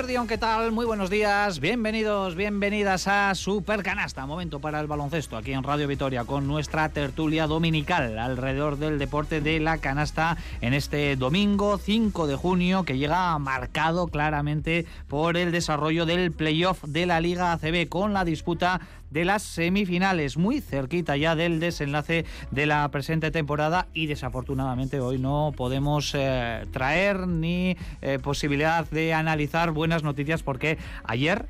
¿qué tal? Muy buenos días, bienvenidos, bienvenidas a Super Canasta, momento para el baloncesto aquí en Radio Vitoria con nuestra tertulia dominical alrededor del deporte de la canasta en este domingo 5 de junio que llega marcado claramente por el desarrollo del playoff de la Liga ACB con la disputa de las semifinales, muy cerquita ya del desenlace de la presente temporada y desafortunadamente hoy no podemos eh, traer ni eh, posibilidad de analizar buenas noticias porque ayer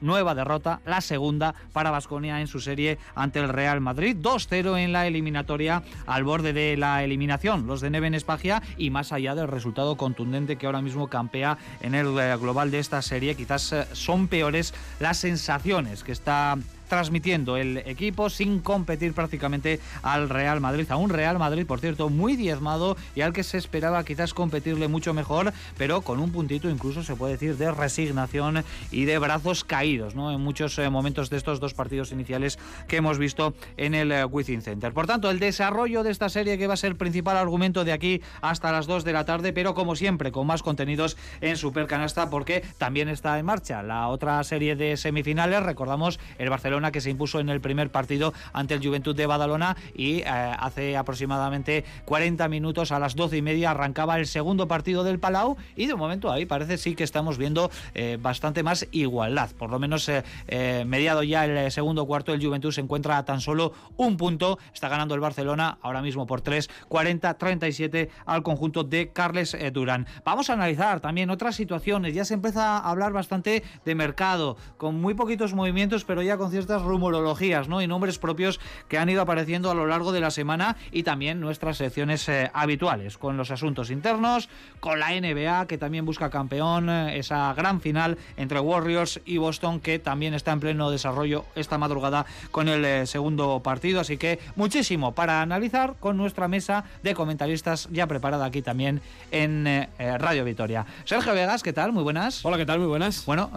nueva derrota, la segunda para Vasconia en su serie ante el Real Madrid. 2-0 en la eliminatoria al borde de la eliminación. Los de Neven Espagia y más allá del resultado contundente que ahora mismo campea en el eh, global de esta serie, quizás son peores las sensaciones que está transmitiendo el equipo sin competir prácticamente al Real Madrid. A un Real Madrid, por cierto, muy diezmado y al que se esperaba quizás competirle mucho mejor, pero con un puntito incluso se puede decir de resignación y de brazos caídos ¿no? en muchos eh, momentos de estos dos partidos iniciales que hemos visto en el eh, Wizzing Center. Por tanto, el desarrollo de esta serie que va a ser principal argumento de aquí hasta las 2 de la tarde, pero como siempre con más contenidos en Supercanasta porque también está en marcha la otra serie de semifinales. Recordamos el Barcelona que se impuso en el primer partido ante el Juventud de Badalona y eh, hace aproximadamente 40 minutos a las 12 y media arrancaba el segundo partido del Palau y de momento ahí parece sí que estamos viendo eh, bastante más igualdad. Por lo menos eh, mediado ya el segundo cuarto el Juventud se encuentra a tan solo un punto. Está ganando el Barcelona ahora mismo por 3, 40-37 al conjunto de Carles Durán. Vamos a analizar también otras situaciones. Ya se empieza a hablar bastante de mercado, con muy poquitos movimientos, pero ya con ciertos estas rumorologías ¿no? y nombres propios que han ido apareciendo a lo largo de la semana y también nuestras secciones eh, habituales, con los asuntos internos, con la NBA que también busca campeón, eh, esa gran final entre Warriors y Boston que también está en pleno desarrollo esta madrugada con el eh, segundo partido, así que muchísimo para analizar con nuestra mesa de comentaristas ya preparada aquí también en Radio Vitoria. Sergio Vegas, ¿qué tal? Muy buenas. Hola, ¿qué tal? Muy buenas. Bueno,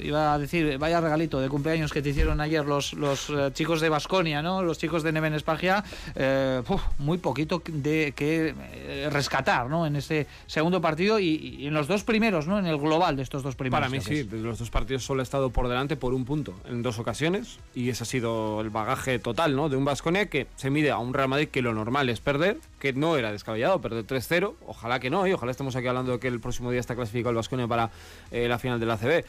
iba a decir, vaya regalito de cumpleaños que te hicieron ayer los, los eh, chicos de Basconia, ¿no? Los chicos de Neven Espagia, eh, muy poquito de que eh, rescatar, ¿no? En ese segundo partido y, en los dos primeros, ¿no? En el global de estos dos primeros. Para mí sí, los dos partidos solo ha estado por delante por un punto en dos ocasiones y ese ha sido el bagaje total, ¿no? De un Basconia que se mide a un Real Madrid que lo normal es perder, que no era descabellado perder 3-0, ojalá que no, y ojalá estemos aquí hablando de que el próximo día está clasificado el Basconia para la final de la CB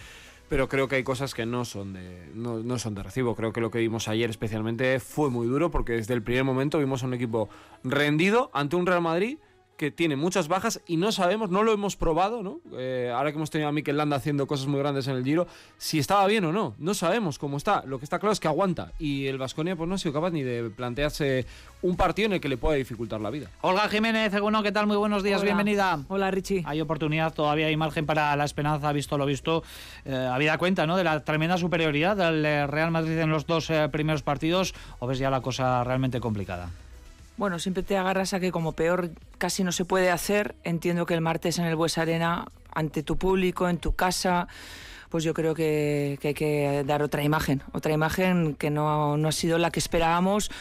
pero creo que hay cosas que no son de no, no, son de recibo. Creo que lo que vimos ayer especialmente fue muy duro porque desde el primer momento vimos a un equipo rendido ante un Real Madrid que tiene muchas bajas y no sabemos, no lo hemos probado, ¿no? Eh, ahora que hemos tenido a Mikel Landa haciendo cosas muy grandes en el Giro, si estaba bien o no. No sabemos cómo está. Lo que está claro es que aguanta. Y el Vasconia pues no ha sido capaz ni de plantearse un partido en el que le pueda dificultar la vida. Olga Jiménez, bueno, ¿qué tal? Muy buenos días, bienvenida. Hola, Richie. Hay oportunidad, todavía hay margen para la esperanza, visto lo visto. Eh, habida cuenta, ¿no? De la tremenda superioridad del eh, Real Madrid en los dos eh, primeros partidos, o ves ya la cosa realmente complicada bueno, siempre te agarras a que como peor casi no se puede hacer. Entiendo que el martes en el Bues Arena, ante tu público, en tu casa, pues yo creo que, hay que dar otra imagen, otra imagen que no, ha sido la que esperábamos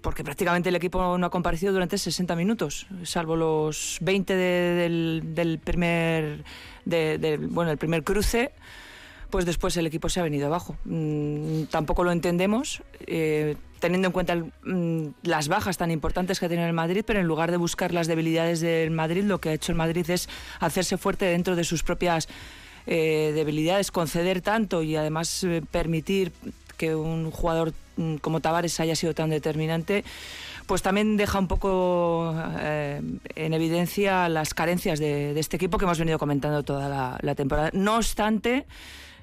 porque prácticamente el equipo no ha comparecido durante 60 minutos, salvo los 20 del, primer bueno, el primer cruce pues después el equipo se ha venido abajo. Mm, tampoco lo entendemos, eh, teniendo en cuenta mm, las bajas tan importantes que ha tenido el Madrid, pero en lugar de buscar las debilidades del Madrid, lo que ha hecho el Madrid es hacerse fuerte dentro de sus propias eh, debilidades, conceder tanto y además eh, permitir que un jugador mm, como Tavares haya sido tan determinante, pues también deja un poco en evidencia las carencias de, este equipo que hemos venido comentando toda la temporada. No obstante,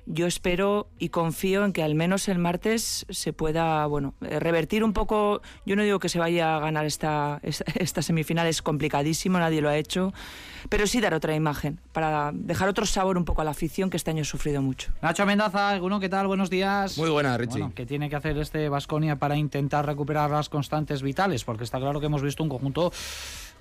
yo espero y confío en que al menos el martes se pueda, bueno, eh, revertir un poco. Yo no digo que se vaya a ganar esta, esta, semifinal, es complicadísimo, nadie lo ha hecho, pero sí dar otra imagen para dejar otro sabor un poco a la afición que este año ha sufrido mucho. Nacho Mendaza, alguno ¿qué tal? Buenos días. Muy buena, Richie. ¿Qué tiene que hacer este Vasconia para intentar recuperar las constantes vitales? Porque está claro que hemos visto un conjunto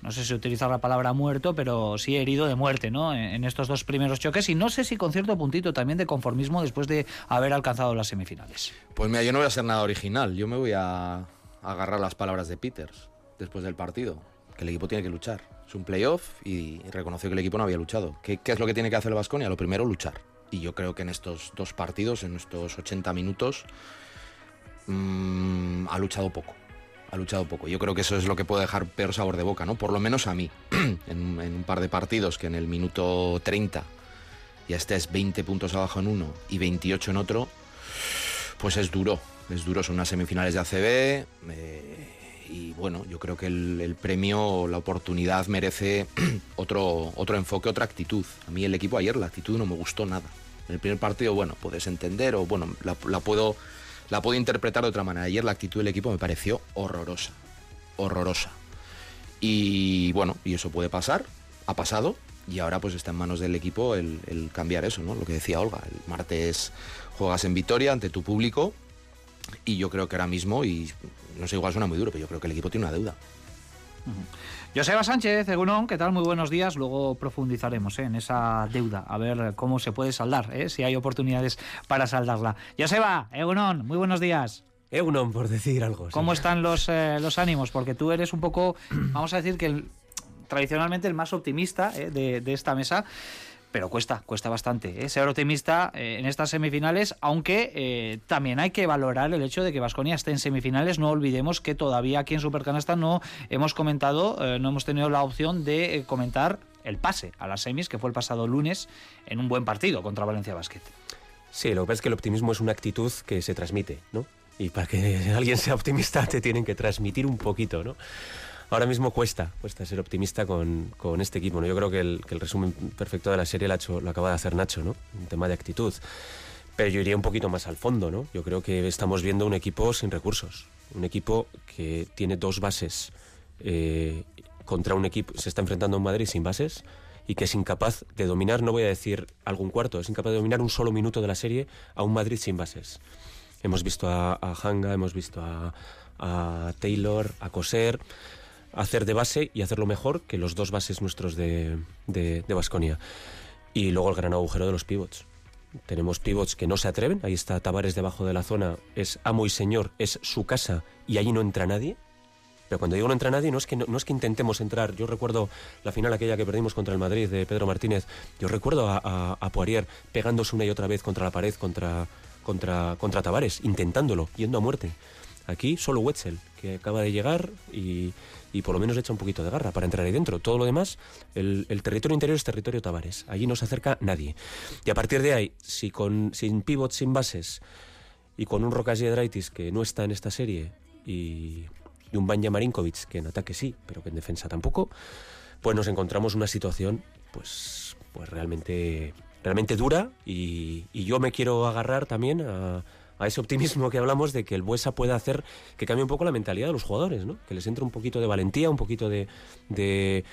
no sé si utilizar la palabra muerto, pero sí herido de muerte, ¿no? En, estos dos primeros choques y no sé si con cierto puntito también de conformismo después de haber alcanzado las semifinales. Pues mira, yo no voy a ser nada original, yo me voy a agarrar las palabras de Peters después del partido, que el equipo tiene que luchar. Es un playoff y reconoció que el equipo no había luchado. ¿Qué, es lo que tiene que hacer el Vasconia? Lo primero, luchar. Y yo creo que en estos dos partidos, en estos 80 minutos, mmm, ha luchado poco. Ha luchado poco. Yo creo que eso es lo que puede dejar peor sabor de boca, ¿no? Por lo menos a mí. en, un par de partidos que en el minuto 30 ya estés 20 puntos abajo en uno y 28 en otro, pues es duro. Es duro, son unas semifinales de ACB. Eh, y bueno, yo creo que el, el premio, la oportunidad merece otro, otro enfoque, otra actitud. A mí el equipo ayer, la actitud no me gustó nada. En el primer partido, bueno, puedes entender o bueno, la puedo, la puedo interpretar de otra manera. Ayer la actitud del equipo me pareció horrorosa, horrorosa. Y bueno, y eso puede pasar, ha pasado, y ahora pues está en manos del equipo el, el, cambiar eso, ¿no? Lo que decía Olga, el martes juegas en Vitoria ante tu público y yo creo que ahora mismo, y no sé, igual suena muy duro, pero yo creo que el equipo tiene una deuda. Joseba Sánchez, Egunon, ¿qué tal? Muy buenos días. Luego profundizaremos ¿eh? en esa deuda, a ver cómo se puede saldar, ¿eh? si hay oportunidades para saldarla. Joseba, Egunon, muy buenos días. Eunon, por decir algo. ¿Cómo están los, eh, los ánimos? Porque tú eres un poco, vamos a decir que el, tradicionalmente el más optimista eh, de, de, esta mesa. Pero cuesta, cuesta bastante ¿eh? ser optimista eh, en estas semifinales, aunque eh, también hay que valorar el hecho de que Vasconia esté en semifinales. No olvidemos que todavía aquí en Supercanasta no hemos comentado, eh, no hemos tenido la opción de eh, comentar el pase a las semis, que fue el pasado lunes en un buen partido contra Valencia Basket. Sí, lo que pasa es que el optimismo es una actitud que se transmite, ¿no? Y para que alguien sea optimista te tienen que transmitir un poquito, ¿no? Ahora mismo cuesta, cuesta ser optimista con, con este equipo. ¿no? Yo creo que el, que el, resumen perfecto de la serie lo, ha hecho, lo acaba de hacer Nacho, ¿no? Un tema de actitud. Pero yo iría un poquito más al fondo, ¿no? Yo creo que estamos viendo un equipo sin recursos. Un equipo que tiene dos bases eh, contra un equipo, se está enfrentando un Madrid sin bases y que es incapaz de dominar, no voy a decir algún cuarto, es incapaz de dominar un solo minuto de la serie a un Madrid sin bases. Hemos visto a, a Hanga, hemos visto a, a Taylor, a Coser hacer de base y hacerlo mejor que los dos bases nuestros de Basconia. De, y luego el gran agujero de los pivots. Tenemos pivots que no se atreven, ahí está Tavares debajo de la zona, es amo y señor, es su casa y allí no entra nadie. Pero cuando digo no entra nadie, no es, que, no, es que intentemos entrar. Yo recuerdo la final aquella que perdimos contra el Madrid de Pedro Martínez. Yo recuerdo a Poirier pegándose una y otra vez contra la pared, contra, contra, contra Tavares, intentándolo, yendo a muerte. Aquí solo Wetzel, que acaba de llegar y, y por lo menos echa un poquito de garra para entrar ahí dentro. Todo lo demás, el, el territorio interior es territorio Tavares. Allí no se acerca nadie. Y a partir de ahí, si con, sin pivots, sin bases y con un Rokas Jedraitis que no está en esta serie y, y un Banja Marinkovic que en ataque sí, pero que en defensa tampoco, pues nos encontramos una situación pues, pues realmente, realmente dura y, y yo me quiero agarrar también a a ese optimismo que hablamos de que el Buesa pueda hacer que cambie un poco la mentalidad de los jugadores, ¿no? Que les entre un poquito de valentía, un poquito de, de,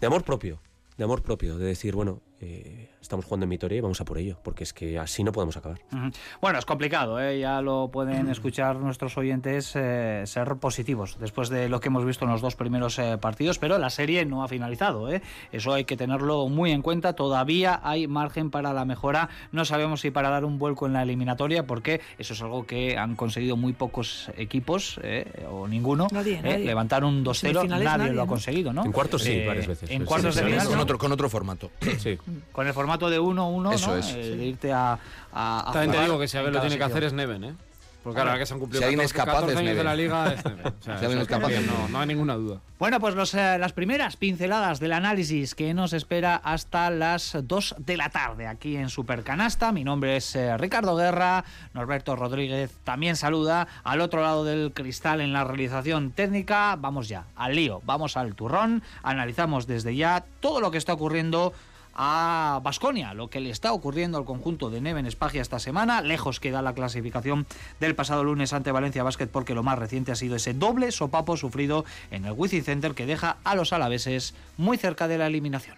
de amor propio, de amor propio, de decir, bueno, eh, estamos jugando en Vitoria y vamos a por ello, porque es que así no podemos acabar. Uh -huh. Bueno, es complicado, ¿eh? ya lo pueden escuchar nuestros oyentes eh, ser positivos después de lo que hemos visto en los dos primeros eh, partidos, pero la serie no ha finalizado, ¿eh? eso hay que tenerlo muy en cuenta, todavía hay margen para la mejora, no sabemos si para dar un vuelco en la eliminatoria, porque eso es algo que han conseguido muy pocos equipos, eh, o ninguno, nadie, nadie. levantar un 2-0, nadie, nadie, lo ha conseguido, ¿no? En cuartos sí, varias veces. En cuartos sí, de final, con, otro, con otro formato. Sí. Con el formato de 1-1, Eso ¿no? es. Eh, de irte a. a, a También te digo que si a ver lo tiene que hacer es Neven, ¿eh? Porque ahora que se han cumplido si alguien 14, es capaz 14 es años Neven. de la liga, es Neven. O sea, si alguien es capaz, no, no hay ninguna duda. Bueno, pues los, eh, las primeras pinceladas del análisis que nos espera hasta las 2 de la tarde aquí en Supercanasta. Mi nombre es eh, Ricardo Guerra, Norberto Rodríguez también saluda al otro lado del cristal en la realización técnica. Vamos ya al lío, vamos al turrón, analizamos desde ya todo lo que está ocurriendo a Basconia, lo que le está ocurriendo al conjunto de Neven Espagia esta semana. Lejos queda la clasificación del pasado lunes ante Valencia Basket porque lo más reciente ha sido ese doble sopapo sufrido en el Wizzing Center que deja a los alaveses muy cerca de la eliminación.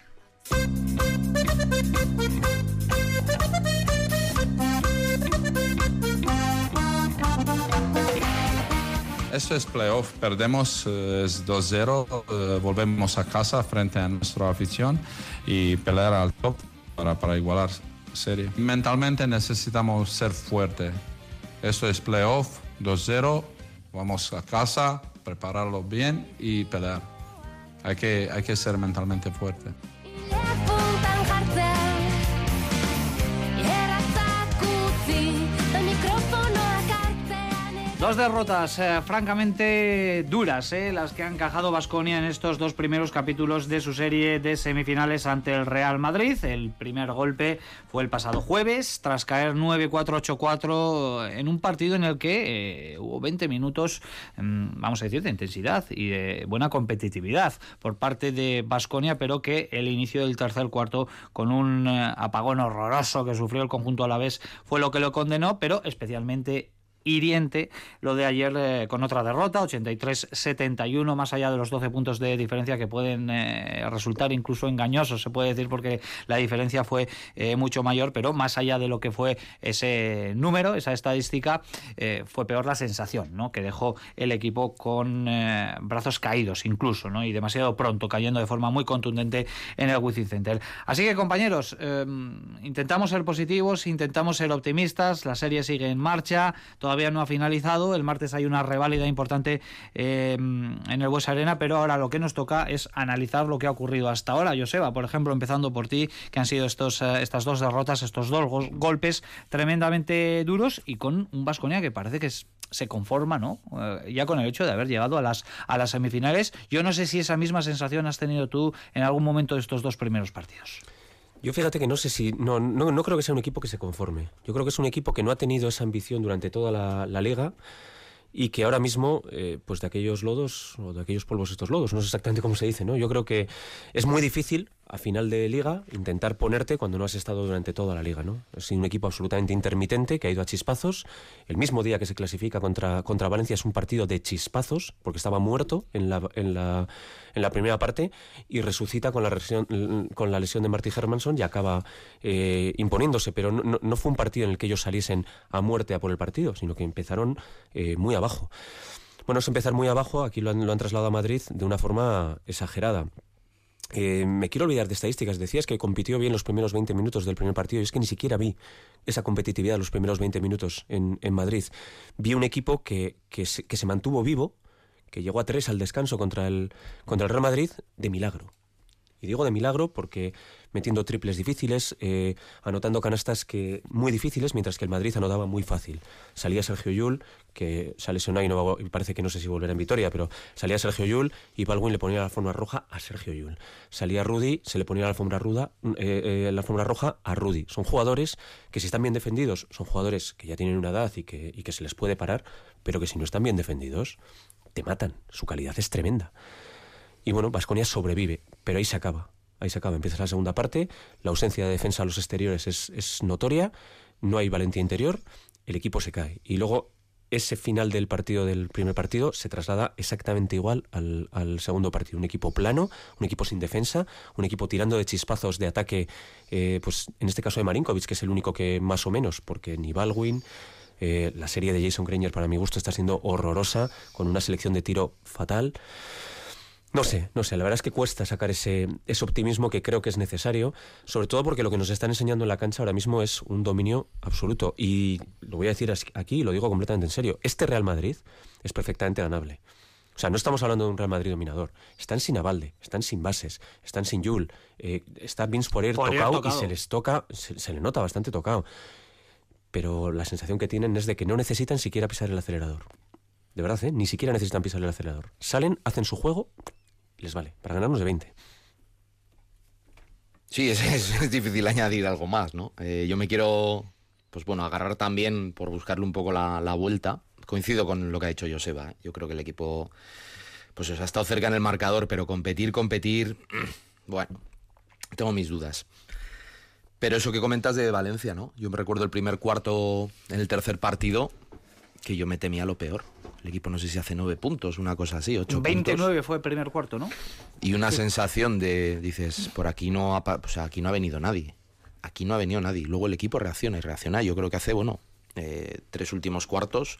Eso es playoff, perdemos eh, es 2-0, eh, volvemos a casa frente a nuestra afición y pelear al top para, para igualar serie. Mentalmente necesitamos ser fuerte. Eso es playoff, 2-0, vamos a casa, prepararlo bien y pelear. hay que, hay que ser mentalmente fuerte. Dos derrotas eh, francamente duras, eh, las que ha encajado Vasconia en estos dos primeros capítulos de su serie de semifinales ante el Real Madrid. El primer golpe fue el pasado jueves, tras caer 9-4-8-4 en un partido en el que eh, hubo 20 minutos, mm, vamos a decir, de intensidad y de buena competitividad por parte de Vasconia, pero que el inicio del tercer cuarto, con un apagón horroroso que sufrió el conjunto a la vez, fue lo que lo condenó, pero especialmente hiriente lo de ayer eh, con otra derrota, 83-71, más allá de los 12 puntos de diferencia que pueden eh, resultar incluso engañosos, se puede decir, porque la diferencia fue eh, mucho mayor, pero más allá de lo que fue ese número, esa estadística, fue peor la sensación, ¿no? Que dejó el equipo con brazos caídos incluso, ¿no? Y demasiado pronto, cayendo de forma muy contundente en el Wizzing Center. Así que, compañeros, eh, intentamos ser positivos, intentamos ser optimistas, la serie sigue en marcha, todavía no ha finalizado, el martes hay una reválida importante eh, en el Bues Arena, pero ahora lo que nos toca es analizar lo que ha ocurrido hasta ahora, Joseba, por ejemplo, empezando por ti, que han sido estos, eh, estas dos derrotas, estos dos gol- golpes tremendamente duros y con un Vasconia que parece que se conforma, ¿no? Eh, ya con el hecho de haber llegado a las, a las semifinales. Yo no sé si esa misma sensación has tenido tú en algún momento de estos dos primeros partidos. Yo fíjate que no sé si. No, no, no creo que sea un equipo que se conforme. Yo creo que es un equipo que no ha tenido esa ambición durante toda la, la liga y que ahora mismo, eh, pues de aquellos lodos, o de aquellos polvos estos lodos, no sé exactamente cómo se dice, ¿no? Yo creo que es muy difícil a final de liga intentar ponerte cuando no has estado durante toda la liga, ¿no? Es un equipo absolutamente intermitente que ha ido a chispazos. El mismo día que se clasifica contra, contra Valencia es un partido de chispazos, porque estaba muerto en la, en la, en la primera parte y resucita con la, lesión, con la lesión de Marty Hermanson y acaba eh, imponiéndose, pero no, no, fue un partido en el que ellos saliesen a muerte a por el partido, sino que empezaron eh, muy abajo. Bueno, es empezar muy abajo, aquí lo han, lo han trasladado a Madrid de una forma exagerada. Eh, me quiero olvidar de estadísticas. Decías que compitió bien los primeros 20 minutos del primer partido y es que ni siquiera vi esa competitividad los primeros 20 minutos en, en Madrid. Vi un equipo que, que, se, que se mantuvo vivo, que llegó a tres al descanso contra el, contra el Real Madrid de milagro. Y digo de milagro porque metiendo triples difíciles, eh, anotando canastas que muy difíciles, mientras que el Madrid anotaba muy fácil. Salía Sergio Yul, que se lesionó y, no, y parece que no sé si volverá en victoria, pero salía Sergio Yul y Baldwin le ponía la alfombra roja a Sergio Yul. Salía Rudy, se le ponía la alfombra, ruda, eh, eh, la alfombra roja a Rudy. Son jugadores que si están bien defendidos, son jugadores que ya tienen una edad y que, y que se les puede parar, pero que si no están bien defendidos, te matan. Su calidad es tremenda. Y bueno, Vasconia sobrevive, pero ahí se acaba. Ahí se acaba. Empieza la segunda parte. La ausencia de defensa a los exteriores es, es notoria. No hay valentía interior. El equipo se cae. Y luego ese final del partido del primer partido se traslada exactamente igual al, al, segundo partido. Un equipo plano, un equipo sin defensa, un equipo tirando de chispazos de ataque, eh, pues en este caso de Marinkovic, que es el único que más o menos, porque ni Baldwin, eh, la serie de Jason Granger para mi gusto está siendo horrorosa, con una selección de tiro fatal. No sé, no sé, la verdad es que cuesta sacar ese, ese optimismo que creo que es necesario, sobre todo porque lo que nos están enseñando en la cancha ahora mismo es un dominio absoluto. Y lo voy a decir aquí y lo digo completamente en serio. Este Real Madrid es perfectamente ganable. O sea, no estamos hablando de un Real Madrid dominador. Están sin Avalde, están sin bases, están sin Yul. Eh, está Vince Poirier tocado, tocado, y se les toca, se, se le nota bastante tocado. Pero la sensación que tienen es de que no necesitan siquiera pisar el acelerador. De verdad, ¿eh? Ni siquiera necesitan pisar el acelerador. Salen, hacen su juego, les vale, para ganarnos de 20. Sí, es, es, difícil añadir algo más, ¿no? Eh, yo me quiero, pues bueno, agarrar también por buscarle un poco la, vuelta. Coincido con lo que ha dicho Joseba. ¿eh? Yo creo que el equipo, pues ha estado cerca en el marcador, pero competir, competir, bueno, tengo mis dudas. Pero eso que comentas de Valencia, ¿no? Yo me recuerdo el primer cuarto en el tercer partido, que yo me temía lo peor. El equipo no sé si hace nueve puntos, una cosa así, ocho 29 puntos. fue el primer cuarto, ¿no? Y una sí. sensación de, dices, por aquí no, ha, o sea, aquí no ha venido nadie. Aquí no ha venido nadie. Luego el equipo reacciona y reacciona. Yo creo que hace, bueno, eh, tres últimos cuartos,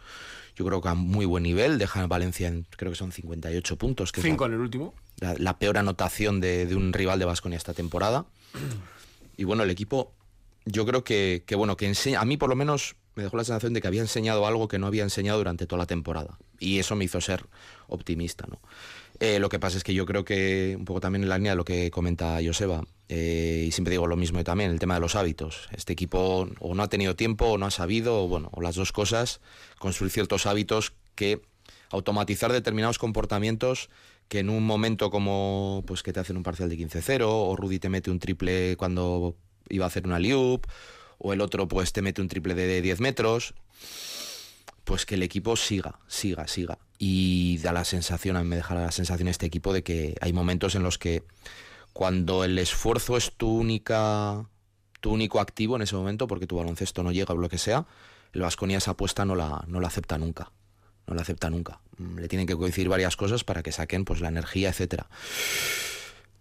yo creo que a muy buen nivel. Deja Valencia en, creo que son 58 puntos. Que Cinco en el último. La, la peor anotación de, de, un rival de Vasconia esta temporada. Y bueno, el equipo, yo creo que, que bueno, que enseña, a mí por lo menos me dejó la sensación de que había enseñado algo que no había enseñado durante toda la temporada. Y eso me hizo ser optimista, ¿no? Eh, lo que pasa es que yo creo que, un poco también en la línea de lo que comenta Joseba, eh, y siempre digo lo mismo también, el tema de los hábitos. Este equipo o no ha tenido tiempo, o no ha sabido, o bueno, o las dos cosas, construir ciertos hábitos que automatizar determinados comportamientos que en un momento como pues que te hacen un parcial de 15-0 o Rudy te mete un triple cuando iba a hacer una liup o el otro pues te mete un triple de 10 metros pues que el equipo siga, siga, siga y da la sensación, a mí me deja la sensación este equipo de que hay momentos en los que cuando el esfuerzo es tu única tu único activo en ese momento porque tu baloncesto no llega o lo que sea, el Vasconia esa apuesta no la, no la acepta nunca no la acepta nunca. Mm, Le tienen que coincidir varias cosas para que saquen pues la energía, etcétera.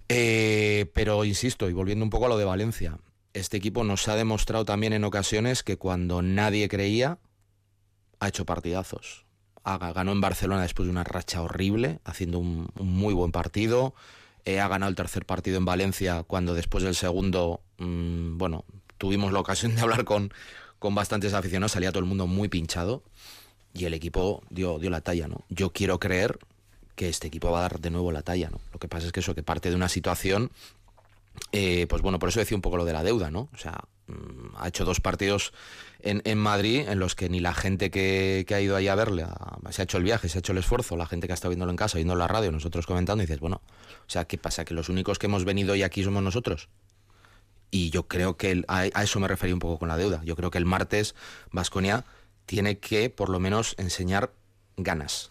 Eh, pero insisto, y volviendo un poco a lo de Valencia, este equipo nos ha demostrado también en ocasiones que cuando nadie creía, ha hecho partidazos. Ha- ganó en Barcelona después de una racha horrible, haciendo un, muy buen partido. Eh, ha ganado el tercer partido en Valencia cuando después del segundo, mm, bueno, tuvimos la ocasión de hablar con, con bastantes aficionados, salía todo el mundo muy pinchado y el equipo dio, dio la talla, ¿no? Yo quiero creer que este equipo va a dar de nuevo la talla, ¿no? Lo que pasa es que eso, que parte de una situación, eh, pues bueno, por eso decía un poco lo de la deuda, ¿no? O sea, mm, ha hecho dos partidos en, en Madrid en los que ni la gente que, que ha ido ahí a verle, se ha hecho el viaje, se ha hecho el esfuerzo, la gente que ha estado viéndolo en casa, viendo la radio, nosotros comentando, y dices, bueno, o sea, ¿qué pasa? ¿Que los únicos que hemos venido hoy aquí somos nosotros? Y yo creo que a, a eso me refería un poco con la deuda. Yo creo que el martes Vasconia tiene que por lo menos enseñar ganas.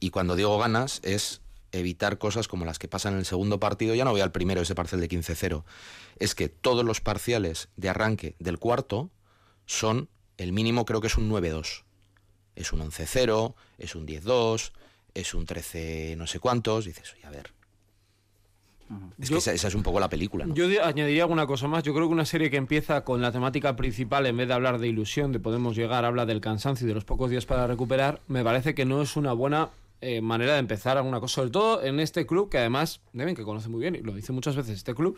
Y cuando digo ganas es evitar cosas como las que pasan en el segundo partido. Ya no voy al primero, ese parcial de 15-0. Es que todos los parciales de arranque del cuarto son, el mínimo creo que es un 9-2. Es un 11-0, es un 10-2, es un 13 no sé cuántos. Dices, oye, a ver. Es Yo- que esa, esa es un poco la película, ¿no? Yo di- añadiría alguna cosa más. Yo creo que una serie que empieza con la temática principal, en vez de hablar de ilusión, de podemos llegar, habla del cansancio y de los pocos días para recuperar, me parece que no es una buena eh, manera de empezar alguna cosa. Sobre todo en este club, que además, deben que conoce muy bien, y lo dice muchas veces este club,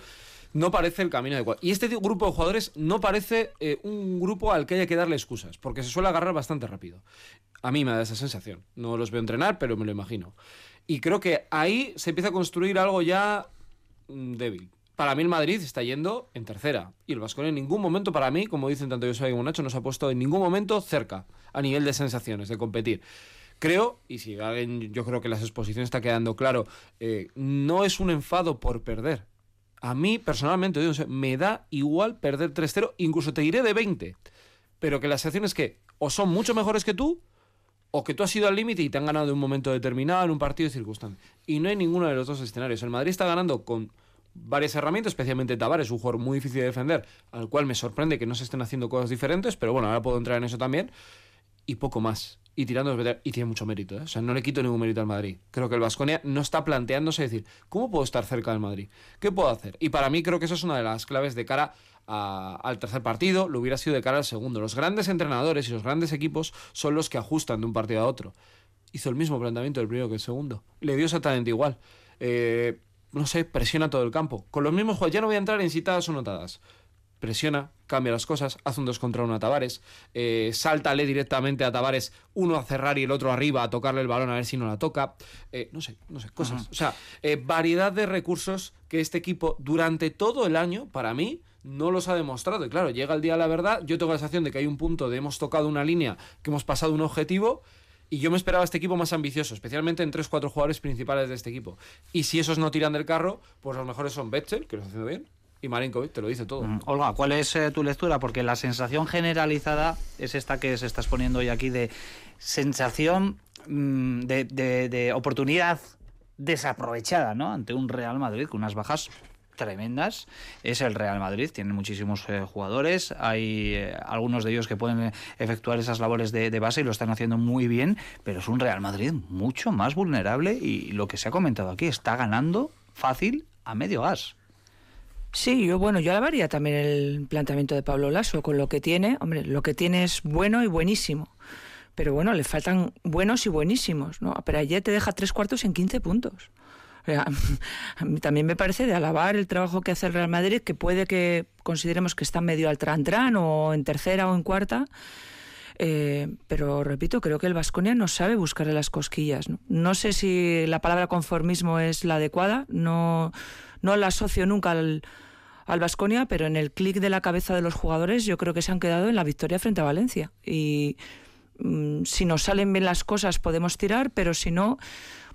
no parece el camino adecuado. Y este grupo de jugadores no parece eh, un grupo al que haya que darle excusas, porque se suele agarrar bastante rápido. A mí me da esa sensación. No los veo entrenar, pero me lo imagino. Y creo que ahí se empieza a construir algo ya mm, débil. Para mí el Madrid está yendo en tercera. Y el Vasconia en ningún momento, para mí, como dicen tanto yo como Nacho, nos ha puesto en ningún momento cerca a nivel de sensaciones, de competir. Creo, y si alguien, yo creo que las exposiciones está quedando claro, eh, no es un enfado por perder. A mí, personalmente, me da igual perder 3-0, incluso te iré de 20. Pero que las acciones que o son mucho mejores que tú, o que tú has ido al límite y te han ganado en un momento determinado, en un partido de circunstancia. Y no hay ninguno de los dos escenarios. El Madrid está ganando con varias herramientas, especialmente Tavares, un jugador muy difícil de defender, al cual me sorprende que no se estén haciendo cosas diferentes, pero bueno, ahora puedo entrar en eso también. Y poco más. Y tirando. Y tiene mucho mérito, ¿eh? O sea, no le quito ningún mérito al Madrid. Creo que el Vasconia no está planteándose decir, ¿cómo puedo estar cerca del Madrid? ¿Qué puedo hacer? Y para mí creo que eso es una de las claves de cara al tercer partido, lo hubiera sido de cara al segundo. Los grandes entrenadores y los grandes equipos son los que ajustan de un partido a otro. Hizo el mismo planteamiento el primero que el segundo. Le dio exactamente igual. Eh, no sé, presiona todo el campo. Con los mismos jugadores, ya no voy a entrar en citadas o notadas. Presiona, cambia las cosas, hace un 2 contra 1 a Tavares, eh, sáltale directamente a Tavares, uno a cerrar y el otro arriba a tocarle el balón a ver si no la toca. Eh, no sé, no sé, cosas. O sea, eh, variedad de recursos que este equipo durante todo el año, para mí, no los ha demostrado. Y claro, llega el día de la verdad, yo tengo la sensación de que hay un punto de hemos tocado una línea, que hemos pasado un objetivo. Y yo me esperaba este equipo más ambicioso, especialmente en 3-4 jugadores principales de este equipo. Y si esos no tiran del carro, pues los mejores son Betzel, que lo está haciendo bien, y Marinkovic, te lo dice todo. Mm, Olga, ¿cuál es eh, tu lectura? Porque la sensación generalizada es esta que se estás poniendo hoy aquí de sensación mm, de, de- de oportunidad desaprovechada, ¿no? Ante un Real Madrid con unas bajas tremendas. Es el Real Madrid, tiene muchísimos eh, jugadores, hay eh, algunos de ellos que pueden efectuar esas labores de, de base y lo están haciendo muy bien, pero es un Real Madrid mucho más vulnerable y lo que se ha comentado aquí, está ganando fácil a medio gas. Sí, yo bueno, yo alabaría también el planteamiento de Pablo Lasso con lo que tiene. Hombre, lo que tiene es bueno y buenísimo. Pero bueno, le faltan buenos y buenísimos, ¿no? Pero ayer te deja tres cuartos en 15 puntos. O sea, también me parece de alabar el trabajo que hace el Real Madrid, que puede que consideremos que está medio al tran-tran o en tercera o en cuarta. Eh, pero repito, creo que el Vasconia no sabe buscarle las cosquillas. ¿no? no sé si la palabra conformismo es la adecuada, no, no la asocio nunca al al Vasconia, pero en el clic de la cabeza de los jugadores yo creo que se han quedado en la victoria frente a Valencia. Y mm, si nos salen bien las cosas podemos tirar, pero si no,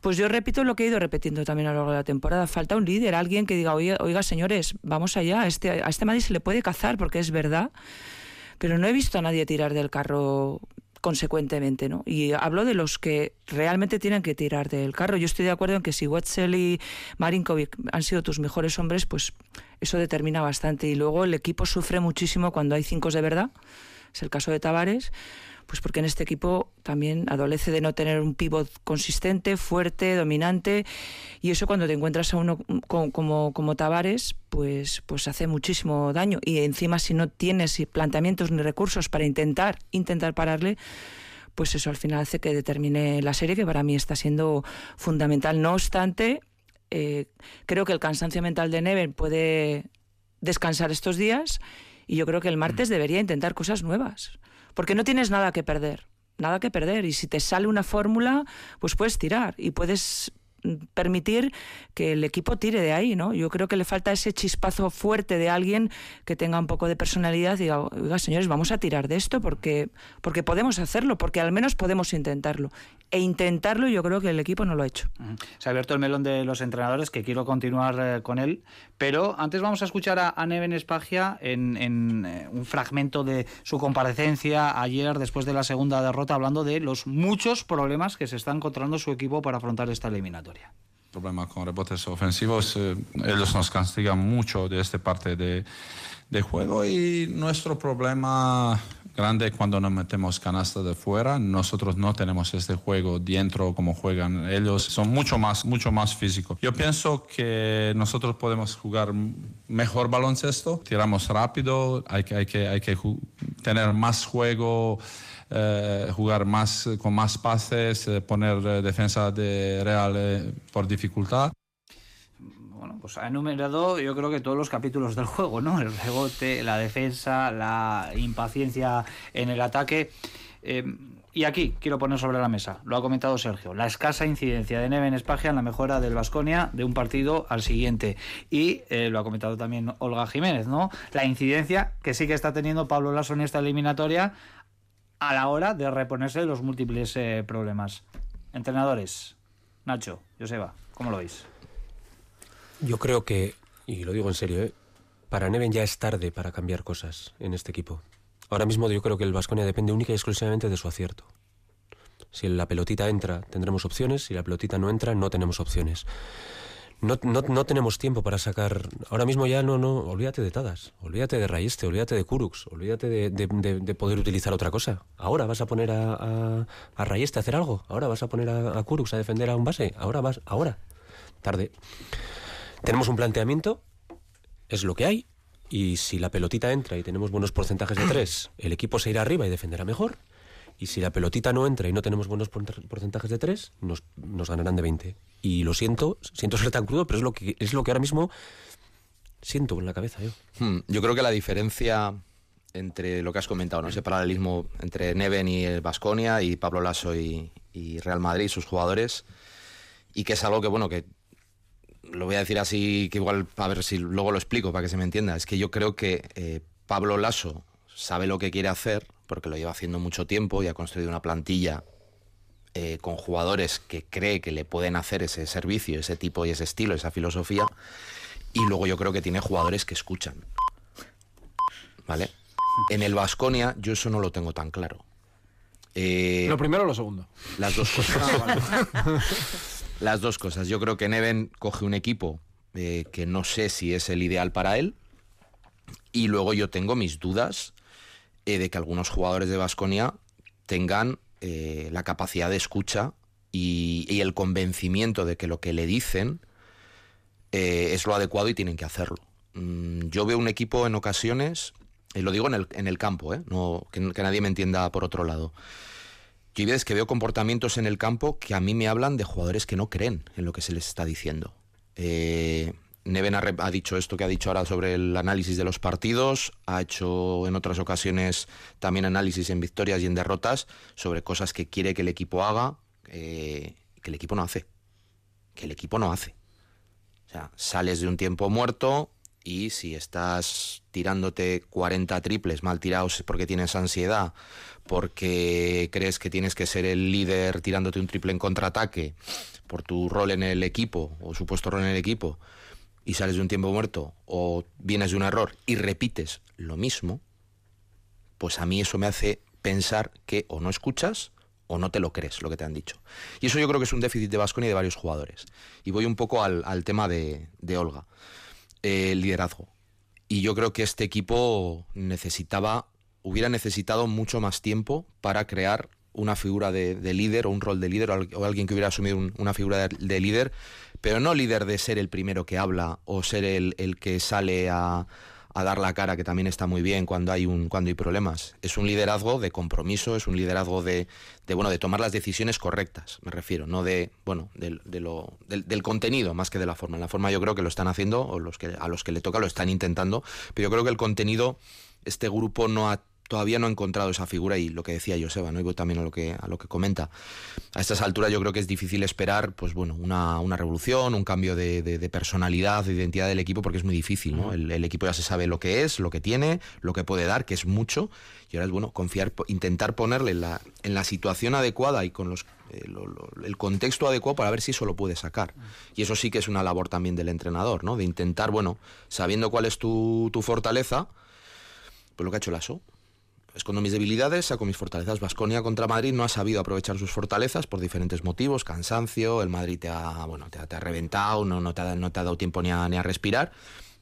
pues yo repito lo que he ido repitiendo también a lo largo de la temporada. Falta un líder, alguien que diga, oiga, oiga señores, vamos allá, a este, a este Madrid se le puede cazar porque es verdad. Pero no he visto a nadie tirar del carro consecuentemente, ¿no? Y hablo de los que realmente tienen que tirar del carro. Yo estoy de acuerdo en que si Wetzel y Marinkovic han sido tus mejores hombres, pues eso determina bastante. Y luego el equipo sufre muchísimo cuando hay cinco de verdad. Es el caso de Tavares, pues porque en este equipo también adolece de no tener un pivot consistente, fuerte, dominante, y eso cuando te encuentras a uno como, como, como Tavares, pues, pues hace muchísimo daño. Y encima si no tienes planteamientos ni recursos para intentar, intentar pararle, pues eso al final hace que determine la serie, que para mí está siendo fundamental. No obstante, eh, creo que el cansancio mental de Neven puede descansar estos días y yo creo que el martes debería intentar cosas nuevas, porque no tienes nada que perder, nada que perder. Y si te sale una fórmula, pues puedes tirar y puedes permitir que el equipo tire de ahí, ¿no? Yo creo que le falta ese chispazo fuerte de alguien que tenga un poco de personalidad y diga, señores, vamos a tirar de esto porque, porque podemos hacerlo, porque al menos podemos intentarlo. E intentarlo yo creo que el equipo no lo ha hecho. Se ha abierto el melón de los entrenadores, que quiero continuar eh, con él, pero antes vamos a escuchar a, Neven Espagia en, en, eh, un fragmento de su comparecencia ayer después de la segunda derrota, hablando de los muchos problemas que se está encontrando su equipo para afrontar esta eliminatoria. Problema con rebotes ofensivos. eh, ellos nos castigan mucho de esta parte de, de juego y nuestro problema grande cuando nos metemos canasta de fuera. Nosotros no tenemos este juego dentro como juegan ellos. Son mucho más, mucho más físicos. Yo pienso que nosotros podemos jugar mejor baloncesto. Tiramos rápido. Hay que, hay que, hay que tener más juego. Eh, jugar más con más pases, eh, poner eh, defensa de Real por dificultad. Bueno, pues ha enumerado yo creo que todos los capítulos del juego, ¿no? El rebote, la defensa, la impaciencia en el ataque. Eh, y aquí quiero poner sobre la mesa, lo ha comentado Sergio, la escasa incidencia de Neven Espagia en la mejora del Vasconia de un partido al siguiente. Y lo ha comentado también Olga Jiménez, ¿no? La incidencia que sí que está teniendo Pablo Lasso en esta eliminatoria a la hora de reponerse de los múltiples eh, problemas. Entrenadores, Nacho, Joseba, ¿cómo lo veis? Yo creo que, y lo digo en serio, ¿eh? para Neven ya es tarde para cambiar cosas en este equipo. Ahora mismo yo creo que el Vasconia depende única y exclusivamente de su acierto. Si la pelotita entra, tendremos opciones. Si la pelotita no entra, no tenemos opciones. No, no, no tenemos tiempo para sacar. Ahora mismo ya no, no. Olvídate de Tadas, olvídate de Rayeste, olvídate de Kurux, olvídate de, de- de- de poder utilizar otra cosa. Ahora vas a poner a, a, a Rayeste a hacer algo. Ahora vas a poner a, a Kurux a defender a un base. Ahora vas. Ahora. Tarde. Tenemos un planteamiento, es lo que hay, y si la pelotita entra y tenemos buenos porcentajes de tres, el equipo se irá arriba y defenderá mejor. Y si la pelotita no entra y no tenemos buenos por- porcentajes de tres, nos, nos ganarán de 20. Y lo siento, siento ser tan crudo, pero es lo que, es lo que ahora mismo siento en la cabeza yo. Hmm, Yo creo que la diferencia entre lo que has comentado, ¿no? ese paralelismo entre Neven y el Vasconia y Pablo Lasso y, y Real Madrid, sus jugadores, y que es algo que, bueno, que lo voy a decir así, que igual, a ver si luego lo explico para que se me entienda, es que yo creo que eh, Pablo Lasso sabe lo que quiere hacer, porque lo lleva haciendo mucho tiempo y ha construido una plantilla eh, con jugadores que cree que le pueden hacer ese servicio, ese tipo y ese estilo, esa filosofía. Y luego yo creo que tiene jugadores que escuchan. ¿Vale? En el Vasconia yo eso no lo tengo tan claro. Eh, Lo primero o lo segundo. las dos cosas. Las dos cosas. Yo creo que Neven coge un equipo eh, que no sé si es el ideal para él. Y luego yo tengo mis dudas eh, de que algunos jugadores de Vasconia tengan eh, la capacidad de escucha y, el convencimiento de que lo que le dicen eh, es lo adecuado y tienen que hacerlo. Mm, yo veo un equipo en ocasiones, y lo digo en el, en el campo, que, nadie me entienda por otro lado. Yo hay que veo comportamientos en el campo que a mí me hablan de jugadores que no creen en lo que se les está diciendo. Eh, Neven ha, ha dicho esto que ha dicho ahora sobre el análisis de los partidos, ha hecho en otras ocasiones también análisis en victorias y en derrotas sobre cosas que quiere que el equipo haga, eh, que el equipo no hace. Que el equipo no hace. O sea, sales de un tiempo muerto y si estás tirándote 40 triples mal tirados porque tienes ansiedad, porque crees que tienes que ser el líder tirándote un triple en contraataque por tu rol en el equipo o supuesto rol en el equipo y sales de un tiempo muerto o vienes de un error y repites lo mismo, pues a mí eso me hace pensar que o no escuchas o no te lo crees lo que te han dicho. Y eso yo creo que es un déficit de Vasconia y de varios jugadores. Y voy un poco al, tema de, de Olga, Eh, el liderazgo. Y yo creo que este equipo necesitaba, hubiera necesitado mucho más tiempo para crear una figura de, de líder o un rol de líder o, al- o alguien que hubiera asumido un- una figura de líder, pero no líder de ser el primero que habla o ser el, el que sale a, a dar la cara, que también está muy bien cuando hay un cuando hay problemas. Es un liderazgo de compromiso, es un liderazgo de, de bueno de tomar las decisiones correctas, me refiero, no de bueno del, de lo, del, del contenido más que de la forma. En la forma yo creo que lo están haciendo o los que a los que le toca lo están intentando, pero yo creo que el contenido este grupo no ha todavía no ha encontrado esa figura y lo que decía Joseba, ¿no? Y voy también a lo que a lo que comenta. A estas alturas yo creo que es difícil esperar, pues bueno, una, una revolución, un cambio de, de- de personalidad, de identidad del equipo, porque es muy difícil, ¿no? El, el equipo ya se sabe lo que es, lo que tiene, lo que puede dar, que es mucho, y ahora es bueno confiar, intentar ponerle en la, en la situación adecuada y con los eh, lo- lo- el contexto adecuado para ver si eso lo puede sacar. Y eso sí que es una labor también del entrenador, ¿no? De intentar, bueno, sabiendo cuál es tu, tu fortaleza, pues lo que ha hecho Lasso. Escondo mis debilidades, saco mis fortalezas. Vasconia contra Madrid no ha sabido aprovechar sus fortalezas por diferentes motivos, cansancio, el Madrid te ha, bueno, te ha, reventado, no, no, te ha, dado tiempo ni a, ni a respirar,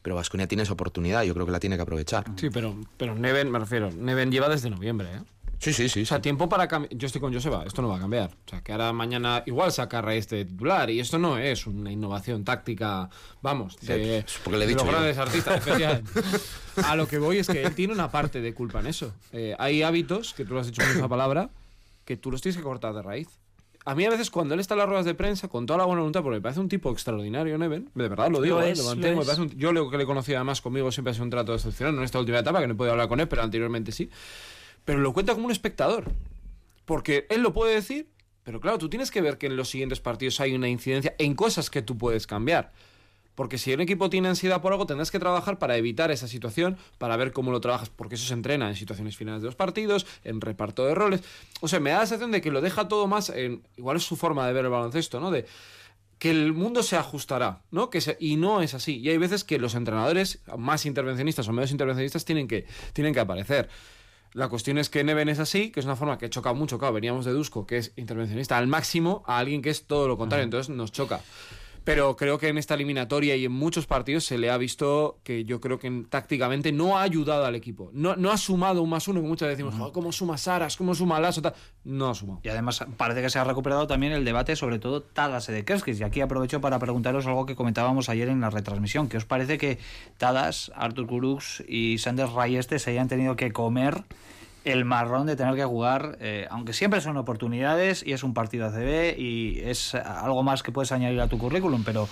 pero Vasconia tiene esa oportunidad, yo creo que la tiene que aprovechar. Sí, pero, pero Neven, me refiero, Neven lleva desde noviembre, ¿eh? Sí, sí, sí. O sea, tiempo para cambiar. Yo estoy con Joseba, esto no va a cambiar. O sea, que ahora mañana igual saca a Raíz de titular y esto no es una innovación táctica, vamos, de, Sí, porque le he de dicho los yo. grandes artistas. a lo que voy es que él tiene una parte de culpa en eso. Eh, hay hábitos, que tú lo has dicho con esa palabra, que tú los tienes que cortar de raíz. A mí a veces cuando él está en las ruedas de prensa, con toda la buena voluntad, porque me parece un tipo extraordinario, Neven, de verdad lo digo, Lo eh, es, lo lo mantengo, me es. parece un- yo lo que le conocía además conmigo siempre ha sido un trato excepcional, no en esta última etapa, que no he podido hablar con él, pero anteriormente sí. Pero lo cuenta como un espectador. Porque él lo puede decir, pero claro, tú tienes que ver que en los siguientes partidos hay una incidencia en cosas que tú puedes cambiar. Porque si un equipo tiene ansiedad por algo, tendrás que trabajar para evitar esa situación, para ver cómo lo trabajas, porque eso se entrena en situaciones finales de los partidos, en reparto de roles. O sea, me da la sensación de que lo deja todo más en. Igual es su forma de ver el baloncesto, ¿no? De que el mundo se ajustará, ¿no? Que y no es así. Y hay veces que los entrenadores, más intervencionistas o menos intervencionistas, tienen que, tienen que aparecer. La cuestión es que Neven es así, que es una forma que choca mucho. Claro, veníamos de Dusko, que es intervencionista al máximo, a alguien que es todo lo contrario. Entonces nos choca. Pero creo que en esta eliminatoria y en muchos partidos se le ha visto que yo creo que tácticamente no ha ayudado al equipo. No, no ha sumado un más uno, que muchas veces decimos, "Joder, ¿cómo suma Saras? ¿Cómo suma Lasso? No ha sumado. Y además parece que se ha recuperado también el debate sobre todo Tadas de Kerskis. Y aquí aprovecho para preguntaros algo que comentábamos ayer en la retransmisión. ¿Qué os parece que Tadas, Artur Kurux y Sanders Rayeste se hayan tenido que comer el marrón de tener que jugar, eh, aunque siempre son oportunidades y es un partido ACB y es algo más que puedes añadir a tu currículum, pero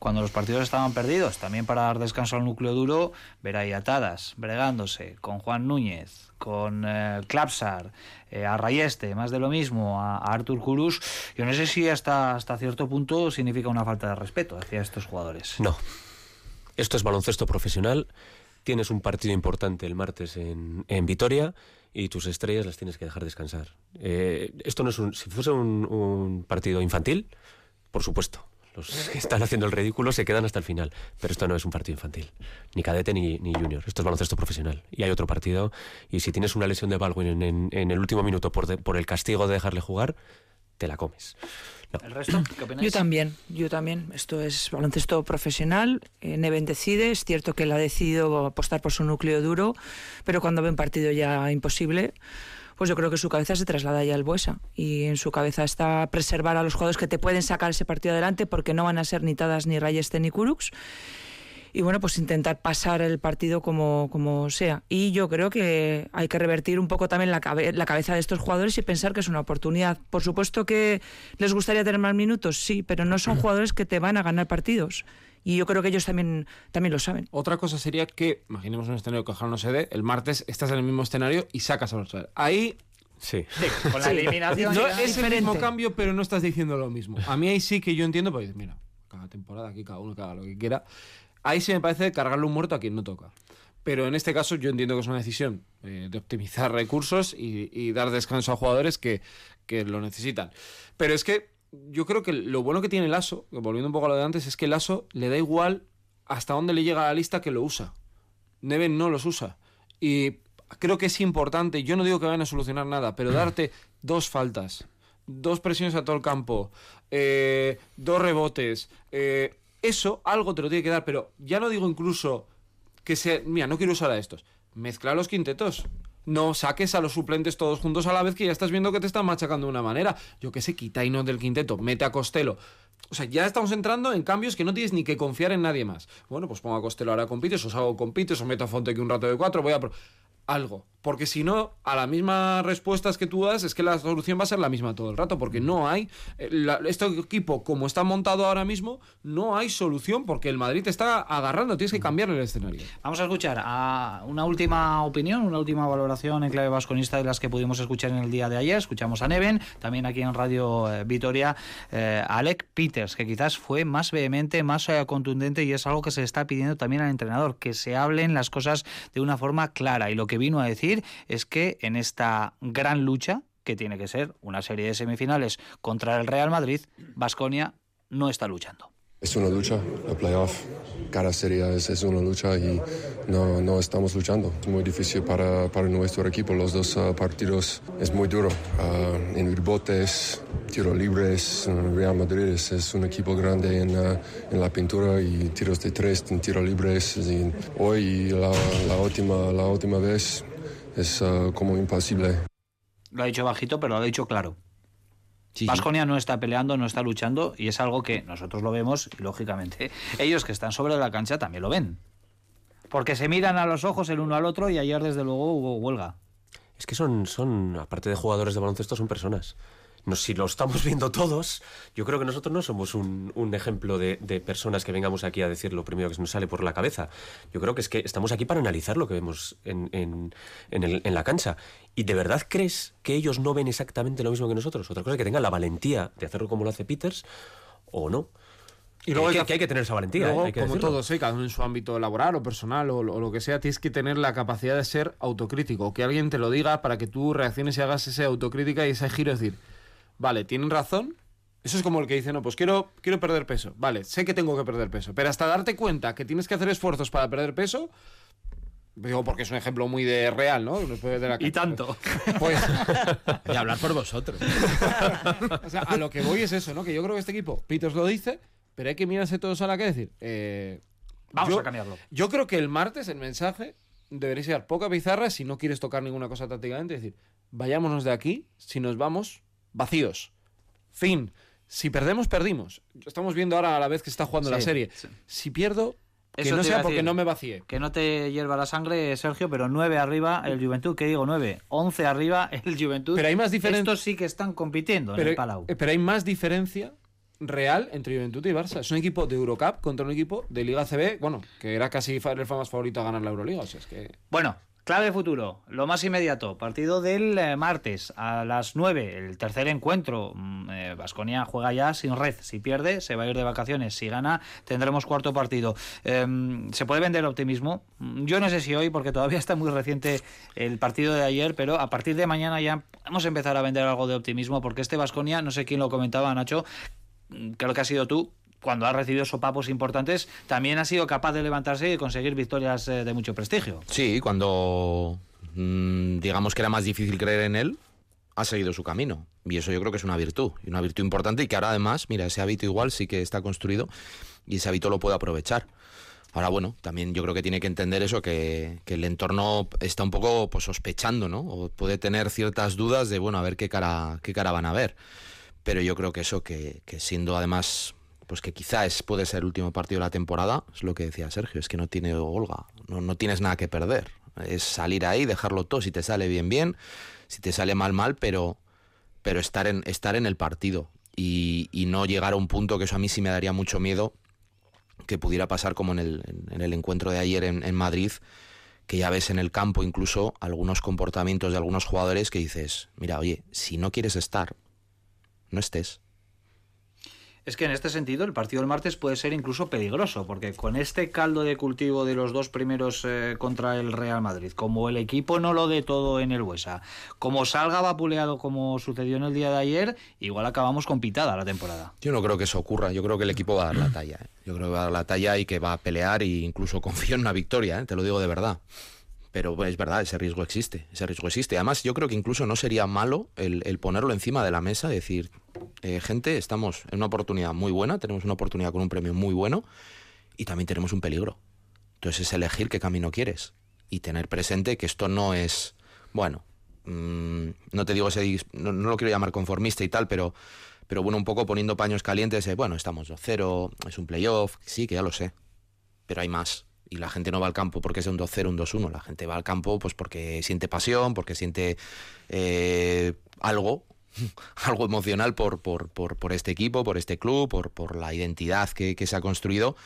cuando los partidos estaban perdidos, también para dar descanso al núcleo duro, ver ahí atadas, bregándose con Juan Núñez, con eh, Klapsar, eh, a Rayeste, más de lo mismo, a, Artur Kurus, yo no sé si hasta, hasta cierto punto significa una falta de respeto hacia estos jugadores. No. Esto es baloncesto profesional. Tienes un partido importante el martes en, en Vitoria y tus estrellas las tienes que dejar descansar. Eh, esto no es un. Si fuese un, partido infantil, por supuesto. Los que están haciendo el ridículo se quedan hasta el final. Pero esto no es un partido infantil. Ni cadete ni, ni junior. Esto es baloncesto profesional. Y hay otro partido. Y si tienes una lesión de Baldwin en, en- el último minuto por, por el castigo de dejarle jugar, te la comes. No. ¿El resto? ¿Qué opináis? Yo también, yo también. Esto es baloncesto profesional. eh, Neven decide. Es cierto que él ha decidido apostar por su núcleo duro, pero cuando ve un partido ya imposible, pues yo creo que su cabeza se traslada ya al Buesa. Y en su cabeza está preservar a los jugadores que te pueden sacar ese partido adelante porque no van a ser ni Tadas, ni Rayeste, ni Kurux. Y bueno, pues intentar pasar el partido como, como sea. Y yo creo que hay que revertir un poco también la, cabe- la cabeza de estos jugadores y pensar que es una oportunidad. Por supuesto que les gustaría tener más minutos, sí, pero no son jugadores que te van a ganar partidos. Y yo creo que ellos también, también lo saben. Otra cosa sería que, imaginemos un escenario que ojalá no se dé, el martes estás en el mismo escenario y sacas a Barcelona. Ahí Sí. Con la eliminación. no es el mismo cambio, pero no estás diciendo lo mismo. A mí ahí sí que yo entiendo, porque mira, cada temporada aquí cada uno que haga lo que quiera. Ahí sí me parece cargarle un muerto a quien no toca. Pero en este caso yo entiendo que es una decisión eh, de optimizar recursos y, dar descanso a jugadores que, lo necesitan. Pero es que yo creo que lo bueno que tiene el volviendo un poco a lo de antes, es que el ASO le da igual hasta dónde le llega la lista que lo usa. Neven no los usa. Y creo que es importante, yo no digo que vayan a solucionar nada, pero darte dos faltas, dos presiones a todo el campo, eh, dos rebotes, eh, eso algo te lo tiene que dar, pero ya no digo incluso que sea, mira, no quiero usar a estos, mezcla los quintetos. No saques a los suplentes todos juntos a la vez que ya estás viendo que te están machacando de una manera. Yo que sé, quita y no del quinteto, mete a Costello. O sea, ya estamos entrando en cambios que no tienes ni que confiar en nadie más. Bueno, pues pongo a Costello ahora con Pites, os hago con Pites, os meto a Fonte un rato de cuatro, voy a... Algo. Porque si no, a las mismas respuestas que tú das, es que la solución va a ser la misma todo el rato. Porque no hay. eh, la- este equipo, como está montado ahora mismo, no hay solución porque el Madrid te está agarrando. Tienes que cambiarle el escenario. Vamos a escuchar una última opinión, una última valoración en clave vasconista de las que pudimos escuchar en el día de ayer. Escuchamos a Neven, también aquí en Radio eh, Vitoria, eh, Alec Peters, que quizás fue más vehemente, más eh, contundente y es algo que se está pidiendo también al entrenador, que se hablen las cosas de una forma clara. Y lo que vino a decir es que en esta gran lucha, que tiene que ser una serie de semifinales contra el Real Madrid, Vasconia no está luchando. Es una lucha, el playoff. Cada serie es, es una lucha y no, no estamos luchando. Es muy difícil para, para nuestro equipo. Los dos ah, partidos es muy duro. Ah, en rebotes, tiros libres, ah, Real Madrid es, es un equipo grande en, ah, en la pintura y tiros de tres, en tiros libres. Y hoy la, la última, la última vez es ah, como imposible. Lo ha dicho bajito, pero lo ha dicho claro. Sí, no está peleando, no está luchando y es algo que nosotros lo vemos y lógicamente ellos que están sobre la cancha también lo ven. Porque se miran a los ojos el uno al otro y ayer desde luego hubo huelga. Es que son, son, aparte de jugadores de baloncesto, son personas. No, si lo estamos viendo todos, yo creo que nosotros no somos un, un ejemplo de, de personas que vengamos aquí a decir lo primero que nos sale por la cabeza. Yo creo que es que estamos aquí para analizar lo que vemos en, en, en, el- en la cancha. ¿Y de verdad crees que ellos no ven exactamente lo mismo que nosotros? Otra cosa es que tengan la valentía de hacerlo como lo hace Peters o no. Y luego hay, hay que, que- que hay que tener esa valentía. Luego, ¿eh? Hay que como decirlo. todos, ¿eh? cada uno en su ámbito laboral o personal o, lo- o lo que sea, tienes que tener la capacidad de ser autocrítico. Que alguien te lo diga para que tú reacciones y hagas esa autocrítica y ese giro. Es decir, vale, tienen razón. Eso es como el que dice, no, pues quiero, quiero perder peso. Vale, sé que tengo que perder peso. Pero hasta darte cuenta que tienes que hacer esfuerzos para perder peso. Digo, porque es un ejemplo muy de real, ¿no? De la Y tanto. Pues, Y hablar por vosotros. o sea, a lo que voy es eso, ¿no? Que yo creo que este equipo, Peters lo dice, pero hay que mirarse todos a la que decir. eh, Vamos yo- a cambiarlo. Yo creo que el martes el mensaje debería ser poca pizarra si no quieres tocar ninguna cosa tácticamente. Es decir, vayámonos de aquí si nos vamos vacíos. Fin. Si perdemos, perdimos. Estamos viendo ahora a la vez que está jugando la serie. sí. Si pierdo, que Eso no sea porque no me vacié. Que no te hierva la sangre, Sergio, pero 9 arriba el Juventud. ¿Qué digo? 9. 11 arriba el Juventud. Pero hay más diferen- Estos sí que están compitiendo en el Palau. eh, pero hay más diferencia real entre Juventud y Barça. Es un equipo de Eurocup contra un equipo de Liga CB, bueno, que era casi el más favorito a ganar la Euroliga. O sea, es que... Bueno, clave futuro, lo más inmediato, partido del eh, martes a las 9, el tercer encuentro. Vasconia juega ya sin red, si pierde se va a ir de vacaciones, si gana tendremos cuarto partido. Eh, ¿Se puede vender optimismo? Mm, Yo no sé si hoy, porque todavía está muy reciente el partido de ayer, pero a partir de mañana ya vamos a empezar a vender algo de optimismo, porque este Vasconia, no sé quién lo comentaba, Nacho, mm, creo que ha sido tú, cuando ha recibido sopapos importantes, también ha sido capaz de levantarse y conseguir victorias eh, de mucho prestigio. Sí, cuando mm, digamos que era más difícil creer en él, ha seguido su camino. Y eso yo creo que es una virtud, y una virtud importante y que ahora además, mira, ese hábito igual sí que está construido y ese hábito lo puede aprovechar. Ahora, bueno, también yo creo que tiene que entender eso, que, el entorno está un poco pues, sospechando, ¿no? O puede tener ciertas dudas de, bueno, a ver qué cara, qué cara van a ver. Pero yo creo que eso, que siendo además, pues que quizás puede ser el último partido de la temporada, es lo que decía Sergio, es que no tiene Olga, no, tienes nada que perder. Es salir ahí, dejarlo todo, si te sale bien, bien, si te sale mal, mal, pero, pero estar, en, estar en el partido y, no llegar a un punto que eso a mí sí me daría mucho miedo que pudiera pasar como en el, en el encuentro de ayer en Madrid, que ya ves en el campo incluso algunos comportamientos de algunos jugadores que dices, mira, oye, si no quieres estar, no estés. Es que en este sentido el partido del martes puede ser incluso peligroso, porque con este caldo de cultivo de los dos primeros eh, contra el Real Madrid, como el equipo no lo dé todo en el Huesa, como salga vapuleado como sucedió en el día de ayer, igual acabamos con pitada la temporada. Yo no creo que eso ocurra, yo creo que el equipo va a dar la talla. ¿eh? Yo creo que va a dar la talla y que va a pelear e incluso confío en una victoria, ¿eh? te lo digo de verdad. Pero es verdad, ese riesgo existe, ese riesgo existe. Además, yo creo que incluso no sería malo el, el ponerlo encima de la mesa, decir, eh, gente, estamos en una oportunidad muy buena, tenemos una oportunidad con un premio muy bueno y también tenemos un peligro. Entonces es elegir qué camino quieres y tener presente que esto no es, bueno, mmm, no te digo ese, no, no lo quiero llamar conformista y tal, pero, pero bueno, un poco poniendo paños calientes, eh, bueno, estamos 2-0, es un playoff, sí, que ya lo sé, pero hay más. Y la gente no va al campo porque sea un 2-0, un 2-1. La gente va al campo pues porque siente pasión, porque siente eh, algo, algo emocional por, por, por, por este equipo, por este club, por, por la identidad que, que se ha construido.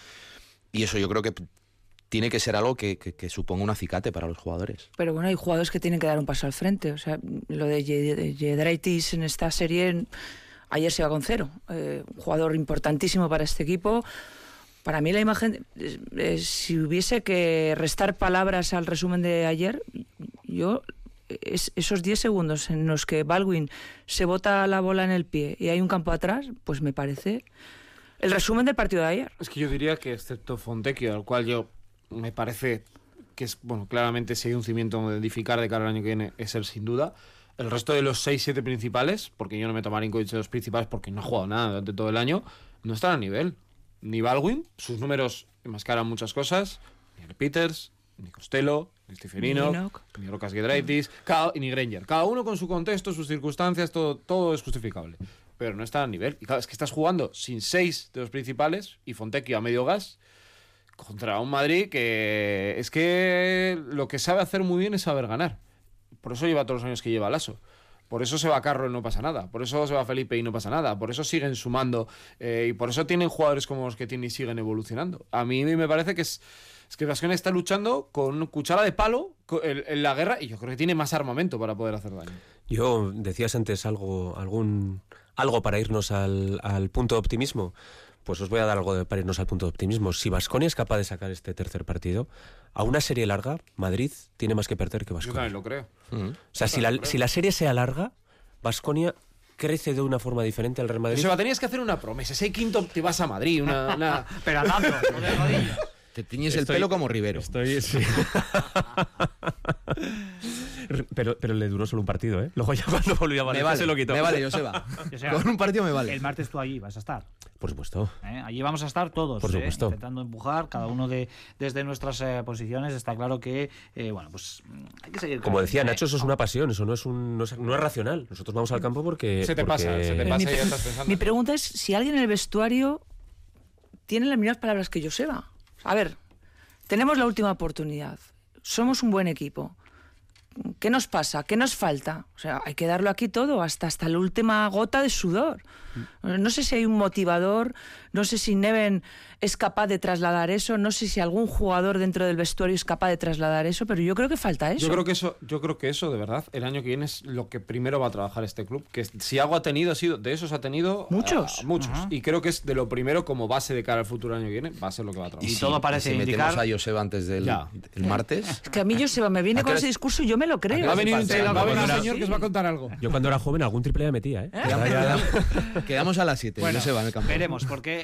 Y eso yo creo que tiene que ser algo que, que- que suponga un acicate para los jugadores. Pero bueno, hay jugadores que tienen que dar un paso al frente. O sea, lo de Ye- de Yedraitis en esta serie, ayer se va con cero. Eh, un jugador importantísimo para este equipo. Para mí la imagen, eh, si hubiese que restar palabras al resumen de ayer, yo es- esos 10 segundos en los que Baldwin se bota la bola en el pie y hay un campo atrás, pues me parece el resumen del partido de ayer. Es que yo diría que excepto Fontecchio, al cual yo me parece que es, bueno, claramente si hay un cimiento de edificar de cara al año que viene, es él sin duda. El resto de los 6-7 principales, porque yo no me tomo a Marinkovic de los principales porque no ha jugado nada durante todo el año, no están a nivel. Ni Baldwin, sus números enmascaran muchas cosas, ni el Peters, ni Costello, Stefanino, Ni Rocas Giedraitis, cada- ni Granger. Cada uno con su contexto, sus circunstancias, todo, todo es justificable. Pero no está a nivel. Y claro, es que estás jugando sin seis de los principales y Fontecchio a medio gas contra un Madrid que es que lo que sabe hacer muy bien es saber ganar. Por eso lleva todos los años que lleva Lasso. Por eso se va Carro y no pasa nada. Por eso se va Felipe y no pasa nada. Por eso siguen sumando. eh, y por eso tienen jugadores como los que tienen y siguen evolucionando. A mí me parece que es, que Vasconia está luchando con cuchara de palo en, la guerra y yo creo que tiene más armamento para poder hacer daño. Yo decías antes algo, algún, algo para irnos al punto de optimismo. Pues os voy a dar algo de- para irnos al punto de optimismo. Si Vasconia es capaz de sacar este tercer partido, a una serie larga, Madrid tiene más que perder que Yo Vasconia. también lo creo. Mm. O sea, si la, si la serie se alarga, Vasconia crece de una forma diferente al Real Madrid. Joseba, tenías que hacer una promesa. Si hay quinto, te vas a Madrid. Una, una- de rodillas. Te tiñes el pelo como Rivero. Estoy, sí. pero, pero le duró solo un partido, ¿eh? Luego ya cuando volvió a me Valencia vale, se lo quitó. me vale, Joseba. Joseba, Con un partido me vale. El martes tú allí vas a estar. Por supuesto. ¿eh? Allí vamos a estar todos, Por ¿eh? supuesto. intentando empujar, cada uno de desde nuestras eh, posiciones. Está claro que, eh, bueno, pues hay que seguir. Como decía ¿eh? Nacho, eso es una pasión, eso no es, un, no es, no es racional. Nosotros vamos al campo porque... se te porque- pasa, se te pasa mi, y ya estás pensando. mi pregunta es si alguien en el vestuario tiene las mismas palabras que Joseba. A ver, tenemos la última oportunidad. Somos un buen equipo. ¿Qué nos pasa? ¿Qué nos falta? O sea, hay que darlo aquí todo, hasta, hasta la última gota de sudor. No sé si hay un motivador, no sé si Neven es capaz de trasladar eso, no sé si algún jugador dentro del vestuario es capaz de trasladar eso, pero yo creo que falta eso. Yo creo que eso, yo creo que eso, de verdad, el año que viene es lo que primero va a trabajar este club. Que si algo ha tenido, ha sido, de esos ha tenido Muchos. a- a muchos. Y creo que es de lo primero como base de cara al futuro año que viene, va a ser lo que va a trabajar. Y todo parece si indicar- metemos a Joseba antes del el martes. Es que a mí Joseba me viene ¿A qué con ese es? discurso y yo me lo creo. Va a venir un, Falta- va a venir un Ahora- señor que os va a contar algo. Yo cuando era joven algún triple ya metía, ¿eh? Quedamos, quedamos- quedamos a las 7, Bueno, Joseba, en el campo. veremos, porque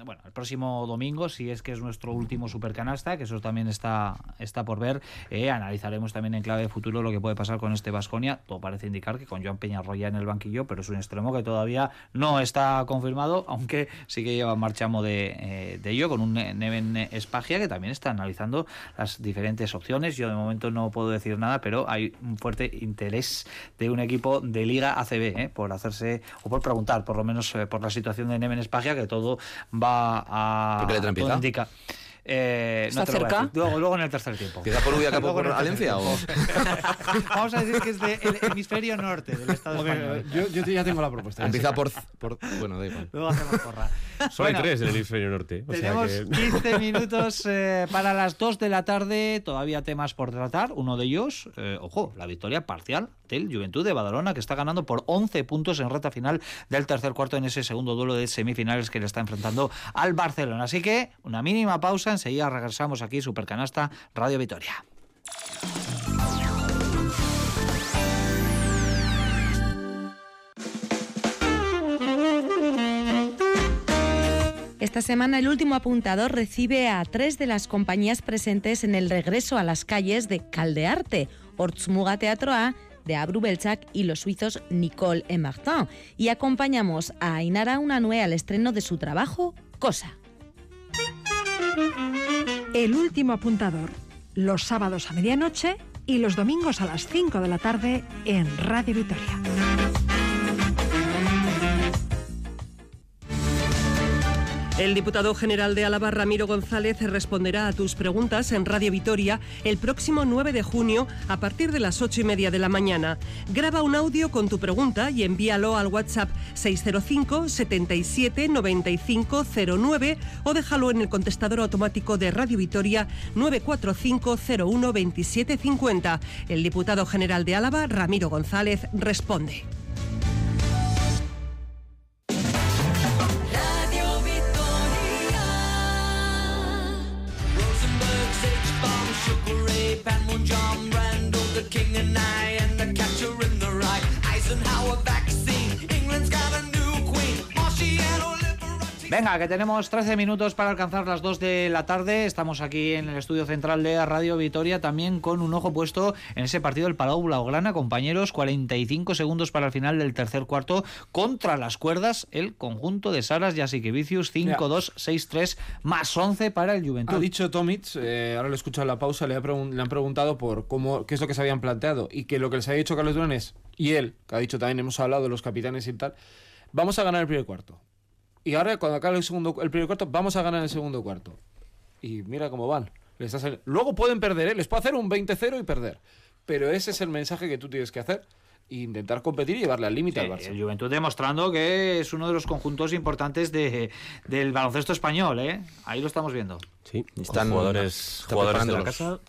bueno, el próximo domingo, si es que es nuestro último supercanasta, que eso también está, está por ver, eh, analizaremos también en clave de futuro lo que puede pasar con este Vasconia. Todo parece indicar que con Joan Peñarroya en el banquillo, pero es un extremo que todavía no está confirmado, aunque sí que lleva marchamo de, eh, de ello, con un Ne- Neven Espagia que también está analizando las diferentes opciones. Yo de momento no puedo decir nada, pero hay un fuerte interés de un equipo de Liga ACB eh, por hacerse o por preguntar, por lo menos eh, por la situación de Neven Espagia, que todo va a. ¿Por qué letra todo empieza? indica. Eh, ¿Está te a cerca? Luego, luego en el tercer tiempo. ¿Empieza por Ubia Capo Luego por Valencia o...? Vamos a decir que es del hemisferio norte del Estado Ok, español. yo, yo ya tengo la propuesta. Empieza por, por... Bueno, da igual. Luego hacemos porra. Solo hay Bueno, tres en el hemisferio norte. O sea Tenemos que... 15 minutos eh, para las 2 de la tarde, todavía temas por tratar. Uno de ellos, eh, ojo, la victoria parcial del Juventud de Badalona, que está ganando por 11 puntos en reta final del tercer cuarto en ese segundo duelo de semifinales que le está enfrentando al Barcelona. Así que una mínima pausa, enseguida regresamos aquí, Supercanasta, Radio Vitoria. Esta semana el último apuntador recibe a tres de las compañías presentes en el regreso a las calles de Caldearte, Ortsmuga Teatroa, de Abru Belchak y los suizos Nicole et Martin. Y acompañamos a Ainara Unanue al estreno de su trabajo Cosa. El último apuntador, los sábados a medianoche y los domingos a las 5 de la tarde en Radio Vitoria. El diputado general de Álava, Ramiro González, responderá a tus preguntas en Radio Vitoria el próximo 9 de junio a partir de las 8 y media de la mañana. Graba un audio con tu pregunta y envíalo al WhatsApp 605 77 95 09 o déjalo en el contestador automático de Radio Vitoria 945 01 27 50. El diputado general de Álava, Ramiro González, responde. Venga, que tenemos 13 minutos para alcanzar las 2 de la tarde. Estamos aquí en el estudio central de Radio Vitoria, también con un ojo puesto en ese partido del Palau Blaugrana. Compañeros, 45 segundos para el final del tercer cuarto. Contra las cuerdas, el conjunto de Saras Jasikevicius, 5-2, 6-3, más 11 para el Juventud. Ha dicho Tomic, eh, ahora lo he escuchado en la pausa, le, ha le han preguntado por cómo, qué es lo que se habían planteado y que lo que les ha dicho Carlos Durán es, y él, que ha dicho también, hemos hablado de los capitanes y tal, vamos a ganar el primer cuarto. Y ahora cuando acabe el, segundo, el primer cuarto, vamos a ganar el segundo cuarto. Y mira cómo van. Les Luego pueden perder, ¿eh? les puedo hacer un 20-0 y perder. Pero ese es el mensaje que tú tienes que hacer. e intentar competir y llevarle al límite al Barça. El Juventud demostrando que es uno de los conjuntos importantes de, del baloncesto español, ¿eh? Ahí lo estamos viendo. Sí, Están jugadores, jugadores de preparando la los- casa.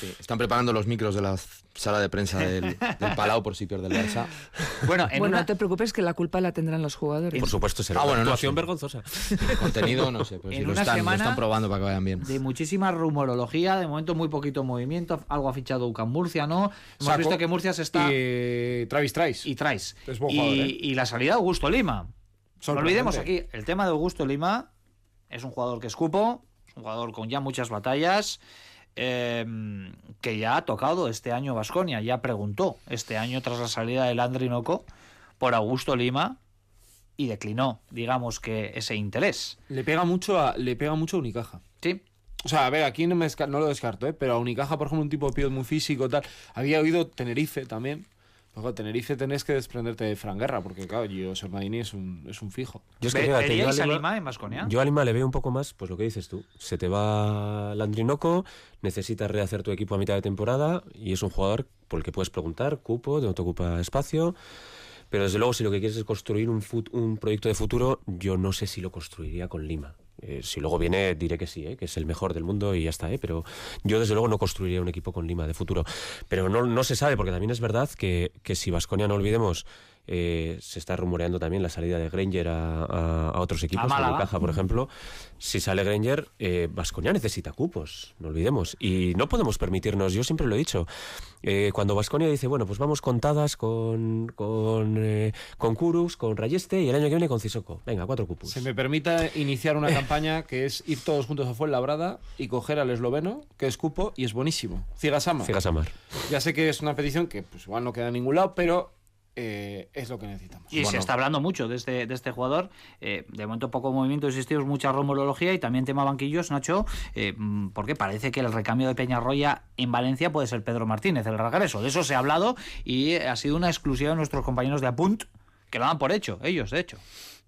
sí, están preparando los micros de la sala de prensa del, del Palau por si pierde el Barça. Bueno, en Bueno, una- no te preocupes que la culpa la tendrán los jugadores. Por supuesto, será Ah, una bueno, no actuación sé. vergonzosa. El contenido, no sé, pero En si lo una están, lo están probando para que vayan bien. de muchísima rumorología, de momento muy poquito movimiento, algo ha fichado UCAM Murcia, ¿no? Hemos Saco visto que Murcia se está Y Travis Trice. y. Es buen y, ¿eh? y la salida de Augusto Lima. No olvidemos aquí, el tema de Augusto Lima es un jugador que escupo, es un jugador con ya muchas batallas, eh, que ya ha tocado este año Vasconia, ya preguntó este año tras la salida del Andrinoco por Augusto Lima y declinó, digamos que ese interés. Le pega mucho a, le pega mucho a Unicaja. Sí, O sea, a ver, aquí no, me no lo descarto, ¿eh? pero a Unicaja, por ejemplo, un tipo de pivot muy físico tal. Había oído Tenerife también. Claro, Tenerife tenés que desprenderte de Fran Guerra, porque claro, Gio Sermadini es un, es un fijo. Yo es que Ve- fíjate, yo ¿veríais a a Lima- en? Yo a Lima le veo un poco más, pues lo que dices tú. Se te va Landrinoco, necesitas rehacer tu equipo a mitad de temporada y es un jugador por el que puedes preguntar, cupo, no te ocupa espacio. Pero desde luego, si lo que quieres es construir un, fut- un proyecto de futuro, yo no sé si lo construiría con Lima. Eh, si luego viene, diré que sí, ¿eh? que es el mejor del mundo y ya está. ¿eh? Pero yo, desde luego, no construiría un equipo con Lima de futuro. Pero no, no se sabe, porque también es verdad que, que si Vasconia, no olvidemos, eh, se está rumoreando también la salida de Granger a, a- a otros equipos, a por ejemplo. Si sale Granger, eh, Vasconia necesita cupos, no olvidemos. Y no podemos permitirnos, yo siempre lo he dicho, eh, cuando Vasconia dice, bueno, pues vamos contadas con, con, con Kurus, con Rayeste y el año que viene con Cisoko. Venga, cuatro cupos. Se me permita iniciar una campaña que es ir todos juntos a Fuenlabrada y coger al esloveno, que es cupo y es buenísimo. Cigasama. Cigasamar. Ya sé que es una petición que pues igual no queda en ningún lado, pero eh, es lo que necesitamos. Y se está hablando mucho de este, de este jugador. Eh, de momento poco movimiento existido, mucha rumorología y también tema banquillos, Nacho, eh, mm, porque parece que el recambio de Peñarroya en Valencia puede ser Pedro Martínez, el regreso. De eso se ha hablado y ha sido una exclusiva de nuestros compañeros de Apunt, que lo dan por hecho, ellos, de hecho.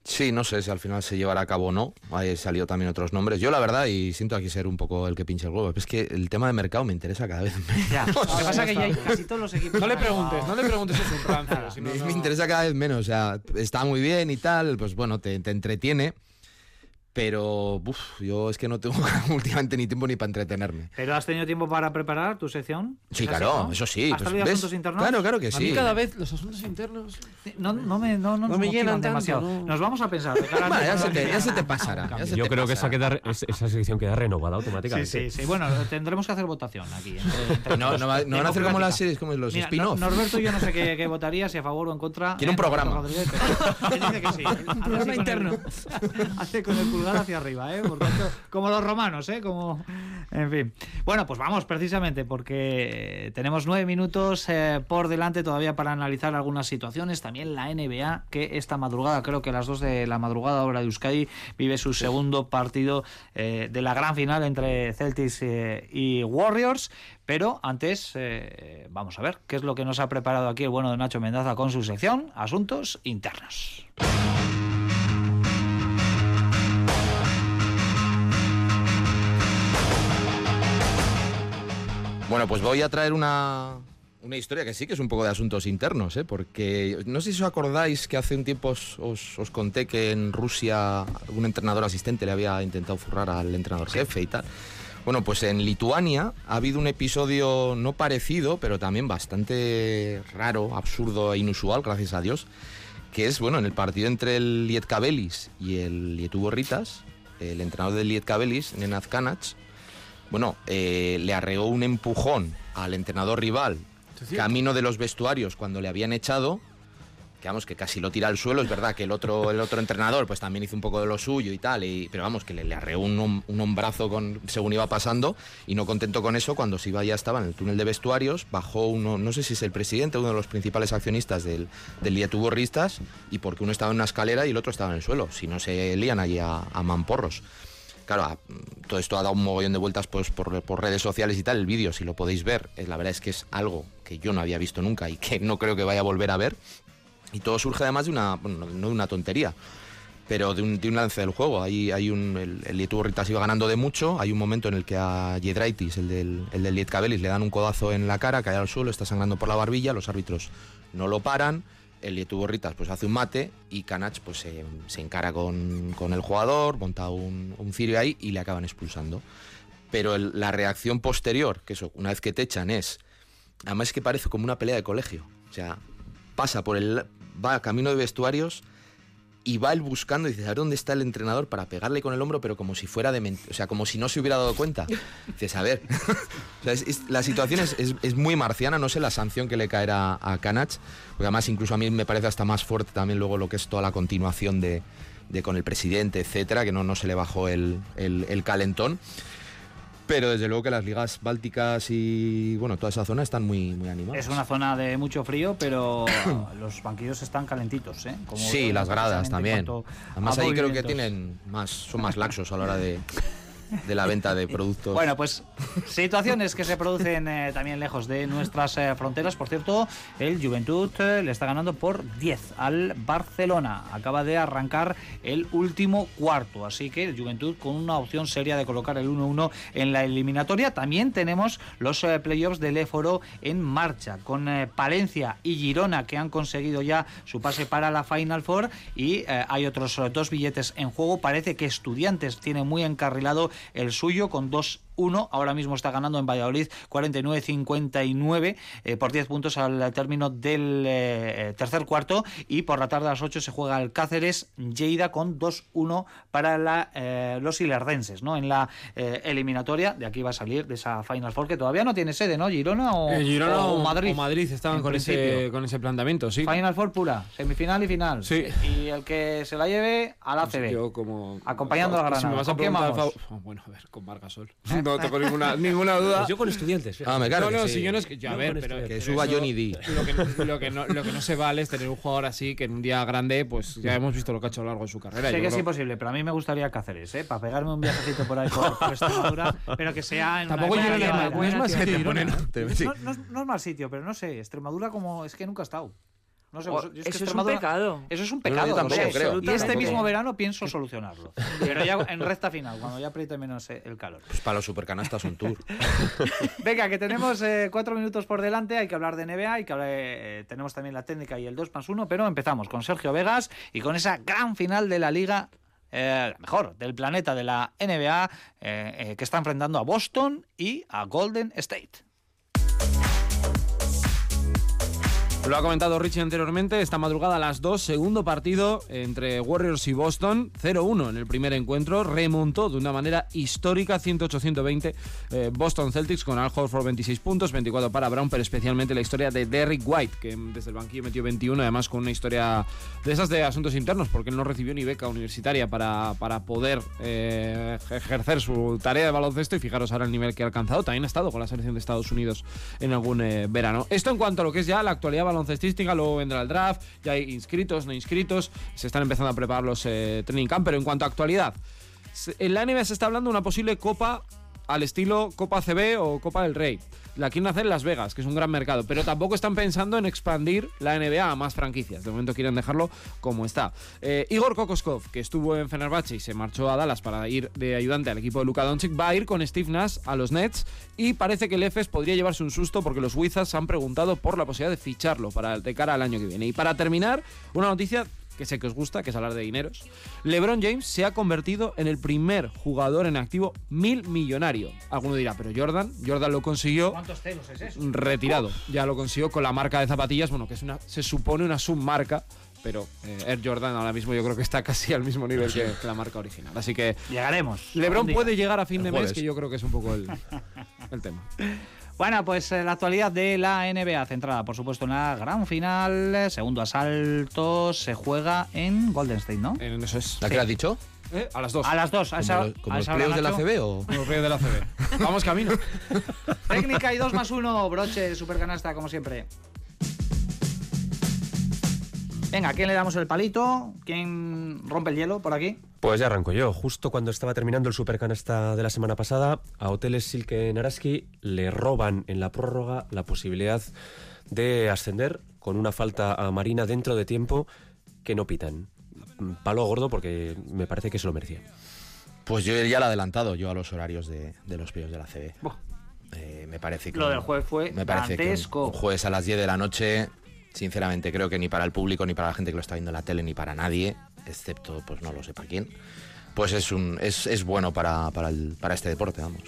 Sí, no sé si al final se llevará a cabo o no. Ahí salió también otros nombres. Yo, la verdad, y siento aquí ser un poco el que pinche el huevo, es que el tema de mercado me interesa cada vez menos. Ya. Lo que pasa es que ya hay casi todos los equipos. No le preguntes, no le preguntes eso un rancio. si no, Me, no- me interesa cada vez menos. O sea, está muy bien y tal, pues bueno, te, te entretiene. Pero uf, yo es que no tengo últimamente ni tiempo ni para entretenerme. ¿Pero has tenido tiempo para preparar tu sección? Sí, ¿Es así, claro, no? eso sí. ¿Has pues, asuntos internos? Claro, claro que A sí. mí cada vez los asuntos internos... No, no me, no, no me llenan demasiado. no. Nos vamos a pensar. de cara ya, se te, ya se te día. pasará. ya se Yo te creo que esa, queda, es- esa sección queda renovada Sí, automáticamente. sí, sí. Bueno, tendremos que hacer votación aquí. entre- entre No, no, va- no van a hacer como las series, como los Mira, spin-off. Nor- Norberto yo no sé qué, qué votaría, si a favor o en contra. Quiere un ¿eh? programa. Él dice que sí. Así programa interno. hace con el hacia arriba, ¿eh? Como los romanos, ¿eh? Como... En fin. Bueno, pues vamos precisamente porque tenemos nueve minutos eh, por delante todavía para analizar algunas situaciones. También la NBA, que esta madrugada, creo que a las dos de la madrugada hora de Euskadi, vive su segundo partido eh, de la gran final entre Celtics y Warriors. Pero antes, vamos a ver qué es lo que nos ha preparado aquí el bueno de Nacho Mendaza con su sección Asuntos Internos. Bueno, pues voy a traer una, una historia que sí que es un poco de asuntos internos, ¿eh? porque no sé si os acordáis que hace un tiempo os, os- os conté que en Rusia un entrenador asistente le había intentado zurrar al entrenador jefe y tal. Bueno, pues en Lituania ha habido un episodio no parecido, pero también bastante raro, absurdo e inusual, gracias a Dios, que es, bueno, en el partido entre el Lietkabelis y el Lietuborritas, el entrenador del Lietkabelis, Nenad Kanac, bueno, eh, le arreó un empujón al entrenador rival camino de los vestuarios cuando le habían echado, que vamos, que casi lo tira al suelo, es verdad que el otro, el otro entrenador pues también hizo un poco de lo suyo y tal, y- pero vamos, que le, le arreó un, un hombrazo con, según iba pasando, y no contento con eso, cuando se iba ya estaba en el túnel de vestuarios, bajó uno, no sé si es el presidente, uno de los principales accionistas del, del Lietuborristas, y porque uno estaba en una escalera y el otro estaba en el suelo, si no se lían allí a, a mamporros. Claro, a- todo esto ha dado un mogollón de vueltas pues, por, redes sociales y tal. El vídeo, si lo podéis ver, eh, la verdad es que es algo que yo no había visto nunca y que no creo que vaya a volver a ver. Y todo surge además de una, no de una tontería, pero de un, de un lance del juego. Hay, hay un, el, el Lietuborritas iba ganando de mucho. Hay un momento en el que a Yedraitis, el del, el del le dan un codazo en la cara, cae al suelo, está sangrando por la barbilla. Los árbitros no lo paran. El Lietuborritas pues hace un mate y Canach pues se, encara con, con el jugador, monta un, un cirio ahí y le acaban expulsando. Pero la reacción posterior, que eso, una vez que te echan, es. Además es que parece como una pelea de colegio. O sea, pasa por el. va camino de vestuarios y va él buscando y dice, a ver dónde está el entrenador para pegarle con el hombro, pero como si fuera de o sea, como si no se hubiera dado cuenta. Dices, a ver. La situación es, es- muy marciana, no sé la sanción que le caerá a Canach, porque además incluso a mí me parece hasta más fuerte también luego lo que es toda la continuación de, con el presidente, etcétera, que no, no se le bajó el- el calentón. Pero desde luego que las ligas bálticas y bueno, toda esa zona están muy, muy animadas. Es una zona de mucho frío, pero los banquillos están calentitos, ¿eh? Como Sí, las gradas también. Además ahí creo que tienen más, son más laxos a la hora de, de la venta de productos. Bueno, pues situaciones que se producen eh, también lejos de nuestras eh, fronteras. Por cierto, el Juventud eh, le está ganando por 10 al Barcelona. Acaba de arrancar el último cuarto. Así que el Juventud con una opción seria de colocar el 1-1 en la eliminatoria. También tenemos los playoffs del Éforo en marcha. Con Palencia y Girona que han conseguido ya su pase para la Final Four. Y hay otros dos billetes en juego. Parece que Estudiantes tiene muy encarrilado el suyo con 2-1. Ahora mismo está ganando en Valladolid 49-59 eh, por 10 puntos al término del eh, tercer cuarto. Y por la tarde a las 8 se juega el Cáceres Lleida con 2-1 para la, eh, los ilerdenses ¿no? en la eh, eliminatoria. De aquí va a salir de esa Final Four que todavía no tiene sede, ¿no? Girona o, Girona o o, Madrid. o Madrid estaban con ese, con ese planteamiento, sí. Final Four pura, semifinal y final. Sí. Y el que se la lleve a la CB. Yo como... Acompañando Si me vas a ¿Con quién preguntar, vamos? Fau- oh, bueno, a ver, con Margasol. No tengo ninguna, ninguna duda. Pues yo con estudiantes. fíjate. Ah, me claro no, que no, sí. si yo no es que... yo, a Yo ver, pero... Que pero suba eso- Johnny D. Lo que, lo, que no, lo que no se vale es tener un jugador así que en un día grande, pues ya hemos visto lo que ha hecho a lo largo de su carrera. Sé Yo que es imposible, pero a mí me gustaría Cáceres, ¿eh? Para pegarme un viajecito por ahí por, por Extremadura, pero que sea en Tampoco Girona, época pues buena, más que. No, no es- no es mal sitio, pero no sé, Extremadura como es que nunca ha estado. No sé, Oh, yo es que eso es un pecado. Eso es un No, pecado. tampoco creo. Y este mismo verano pienso solucionarlo. Pero ya en recta final, cuando ya apriete menos el calor. Pues para los supercanastas un tour. Venga, que tenemos eh, cuatro minutos por delante, hay que hablar de NBA, hay que hablar, eh, tenemos también la técnica y el 2 más 1, pero empezamos con Sergio Vegas y con esa gran final de la liga, eh, mejor, del planeta de la NBA, eh, eh, que está enfrentando a Boston y a Golden State. Lo ha comentado Richie anteriormente, esta madrugada a las 2, segundo partido entre Warriors y Boston, 0-1 en el primer encuentro, remontó de una manera histórica 108-120 eh, Boston Celtics con Al Horford 26 puntos, 24 para Brown, pero especialmente la historia de Derrick White, que desde el banquillo metió 21, además con una historia de esas de asuntos internos, porque él no recibió ni beca universitaria para, para poder eh, ejercer su tarea de baloncesto y fijaros ahora el nivel que ha alcanzado, también ha estado con la selección de Estados Unidos en algún eh, verano. Esto en cuanto a lo que es ya la actualidad baloncestística, luego vendrá el draft, ya hay inscritos, no inscritos, se están empezando a preparar los eh, training camp, pero en cuanto a actualidad, en la NBA se está hablando de una posible copa al estilo Copa CB o Copa del Rey. La quieren hacer en Las Vegas, que es un gran mercado, pero tampoco están pensando en expandir la NBA a más franquicias. De momento quieren dejarlo como está. Eh, Igor Kokoskov, que estuvo en Fenerbahce y se marchó a Dallas para ir de ayudante al equipo de Luka Doncic, va a ir con Steve Nash a los Nets y parece que el EFES podría llevarse un susto porque los Wizards han preguntado por la posibilidad de ficharlo para de cara al año que viene. Y para terminar, una noticia que sé que os gusta, que es hablar de dineros. LeBron James se ha convertido en el primer jugador en activo mil millonario. Alguno dirá, pero Jordan, Jordan lo consiguió ¿Cuántos ceros es eso? retirado. Ya lo consiguió con la marca de zapatillas, bueno, que es una, se supone una submarca, pero eh, Air Jordan ahora mismo yo creo que está casi al mismo nivel que, que la marca original. Así que Llegaremos. LeBron puede llegar a fin El de mes, jueves. que yo creo que es un poco el, el tema. Bueno, pues eh, la actualidad de la NBA, centrada por supuesto en la gran final, eh, segundo asalto, se juega en Golden State, ¿no? En eso es. ¿La que has dicho? Eh, A las dos. A las dos, a esa, ¿Como, los- como a los esa de la. CB o...? Los Reyes de la CB. Vamos camino. Técnica y 2 más 1, broche, supercanasta, como siempre. Venga, ¿a quién le damos el palito? ¿Quién rompe el hielo por aquí? Pues ya arranco yo. Justo cuando estaba terminando el supercanasta de la semana pasada, a Hoteles Silke Naraski le roban en la prórroga la posibilidad de ascender con una falta a Marina dentro de tiempo que no pitan. Palo gordo porque me parece que se lo merecía. Pues yo ya lo he adelantado yo a los horarios de, de los playoffs de la CB. Eh, me parece que Lo un- del jueves fue me parece que un jueves a las 10 de la noche, sinceramente creo que ni para el público, ni para la gente que lo está viendo en la tele, ni para nadie, excepto pues no lo sepa quién, pues es un es, es bueno para, para, el- para este deporte, vamos.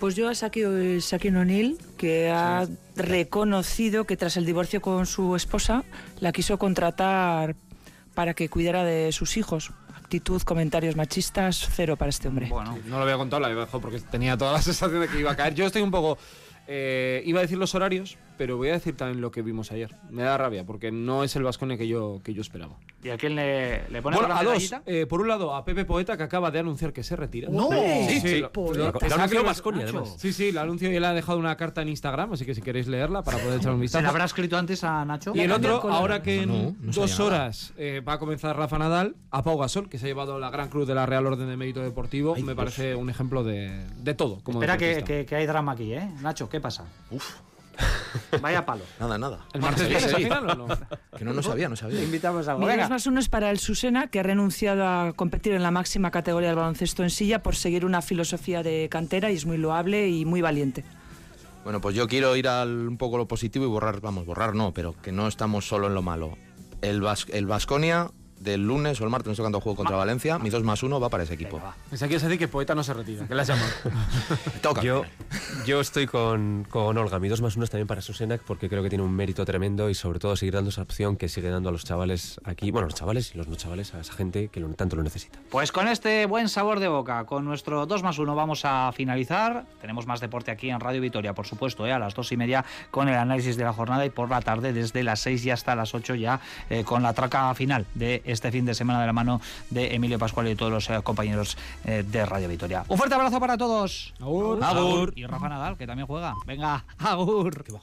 Pues yo a Shaquille O'Neal, que ha reconocido que tras el divorcio con su esposa, la quiso contratar para que cuidara de sus hijos. Actitud, comentarios machistas, cero para este hombre. Bueno, no lo había contado, la había dejado porque tenía toda la sensación de que iba a caer. Yo estoy un poco. eh, iba a decir los horarios, pero voy a decir también lo que vimos ayer. Me da rabia porque no es el Vasconia que yo, que yo esperaba. ¿Y a quién le, le pone Bueno, la a dos. eh, por un lado, a Pepe Poeta, que acaba de anunciar que se retira. ¡No! Sí, sí. Pepe lo- lo- Lo anunció además. Sí, sí, lo anuncio y le ha dejado una carta en Instagram, así que si queréis leerla para poder echar un ¿Se vistazo. le habrá escrito antes a Nacho? Y el otro, ahora que en No, no dos horas eh, va a comenzar Rafa Nadal, a Pau Gasol, que se ha llevado la gran cruz de la Real Orden de Mérito Deportivo, Ay, me Dios. parece un ejemplo de, de todo. Como Espera que, que- que hay drama aquí, ¿eh? Nacho, ¿qué pasa? Uf, Vaya palo. nada, nada. ¿El martes Sí, viene esa sí. final o no? Que no, no sabía, no sabía. invitamos a Mi dos más uno es para el Susena, que ha renunciado a competir en la máxima categoría del baloncesto en silla por seguir una filosofía de cantera y es muy loable y muy valiente. Bueno, pues yo quiero ir al un poco lo positivo y borrar, vamos, borrar no, pero que no estamos solo en lo malo. El Bas- el Vasconia del lunes o el martes, no sé cuándo juego contra Valencia, mi 2 más 1 va para ese equipo. Pensaba que decir que Poeta no se retira, que le has llamado. Toca. Yo, yo estoy con, con Olga. Mi 2 más 1 es también para Susenak porque creo que tiene un mérito tremendo y sobre todo seguir dando esa opción que sigue dando a los chavales aquí, bueno, los chavales y los no chavales, a esa gente que lo- tanto lo necesita. Pues con este buen sabor de boca, con nuestro 2 más 1 vamos a finalizar. Tenemos más deporte aquí en Radio Vitoria, por supuesto, ¿eh? a las 2 y media con el análisis de la jornada y por la tarde desde las 6 y hasta las 8 ya eh, con la traca final de este fin de semana de la mano de Emilio Pascual y todos los eh, compañeros eh, de Radio Vitoria. Un fuerte abrazo para todos. Agur. Agur. Y Rafa Nadal, que también juega. Venga, agur.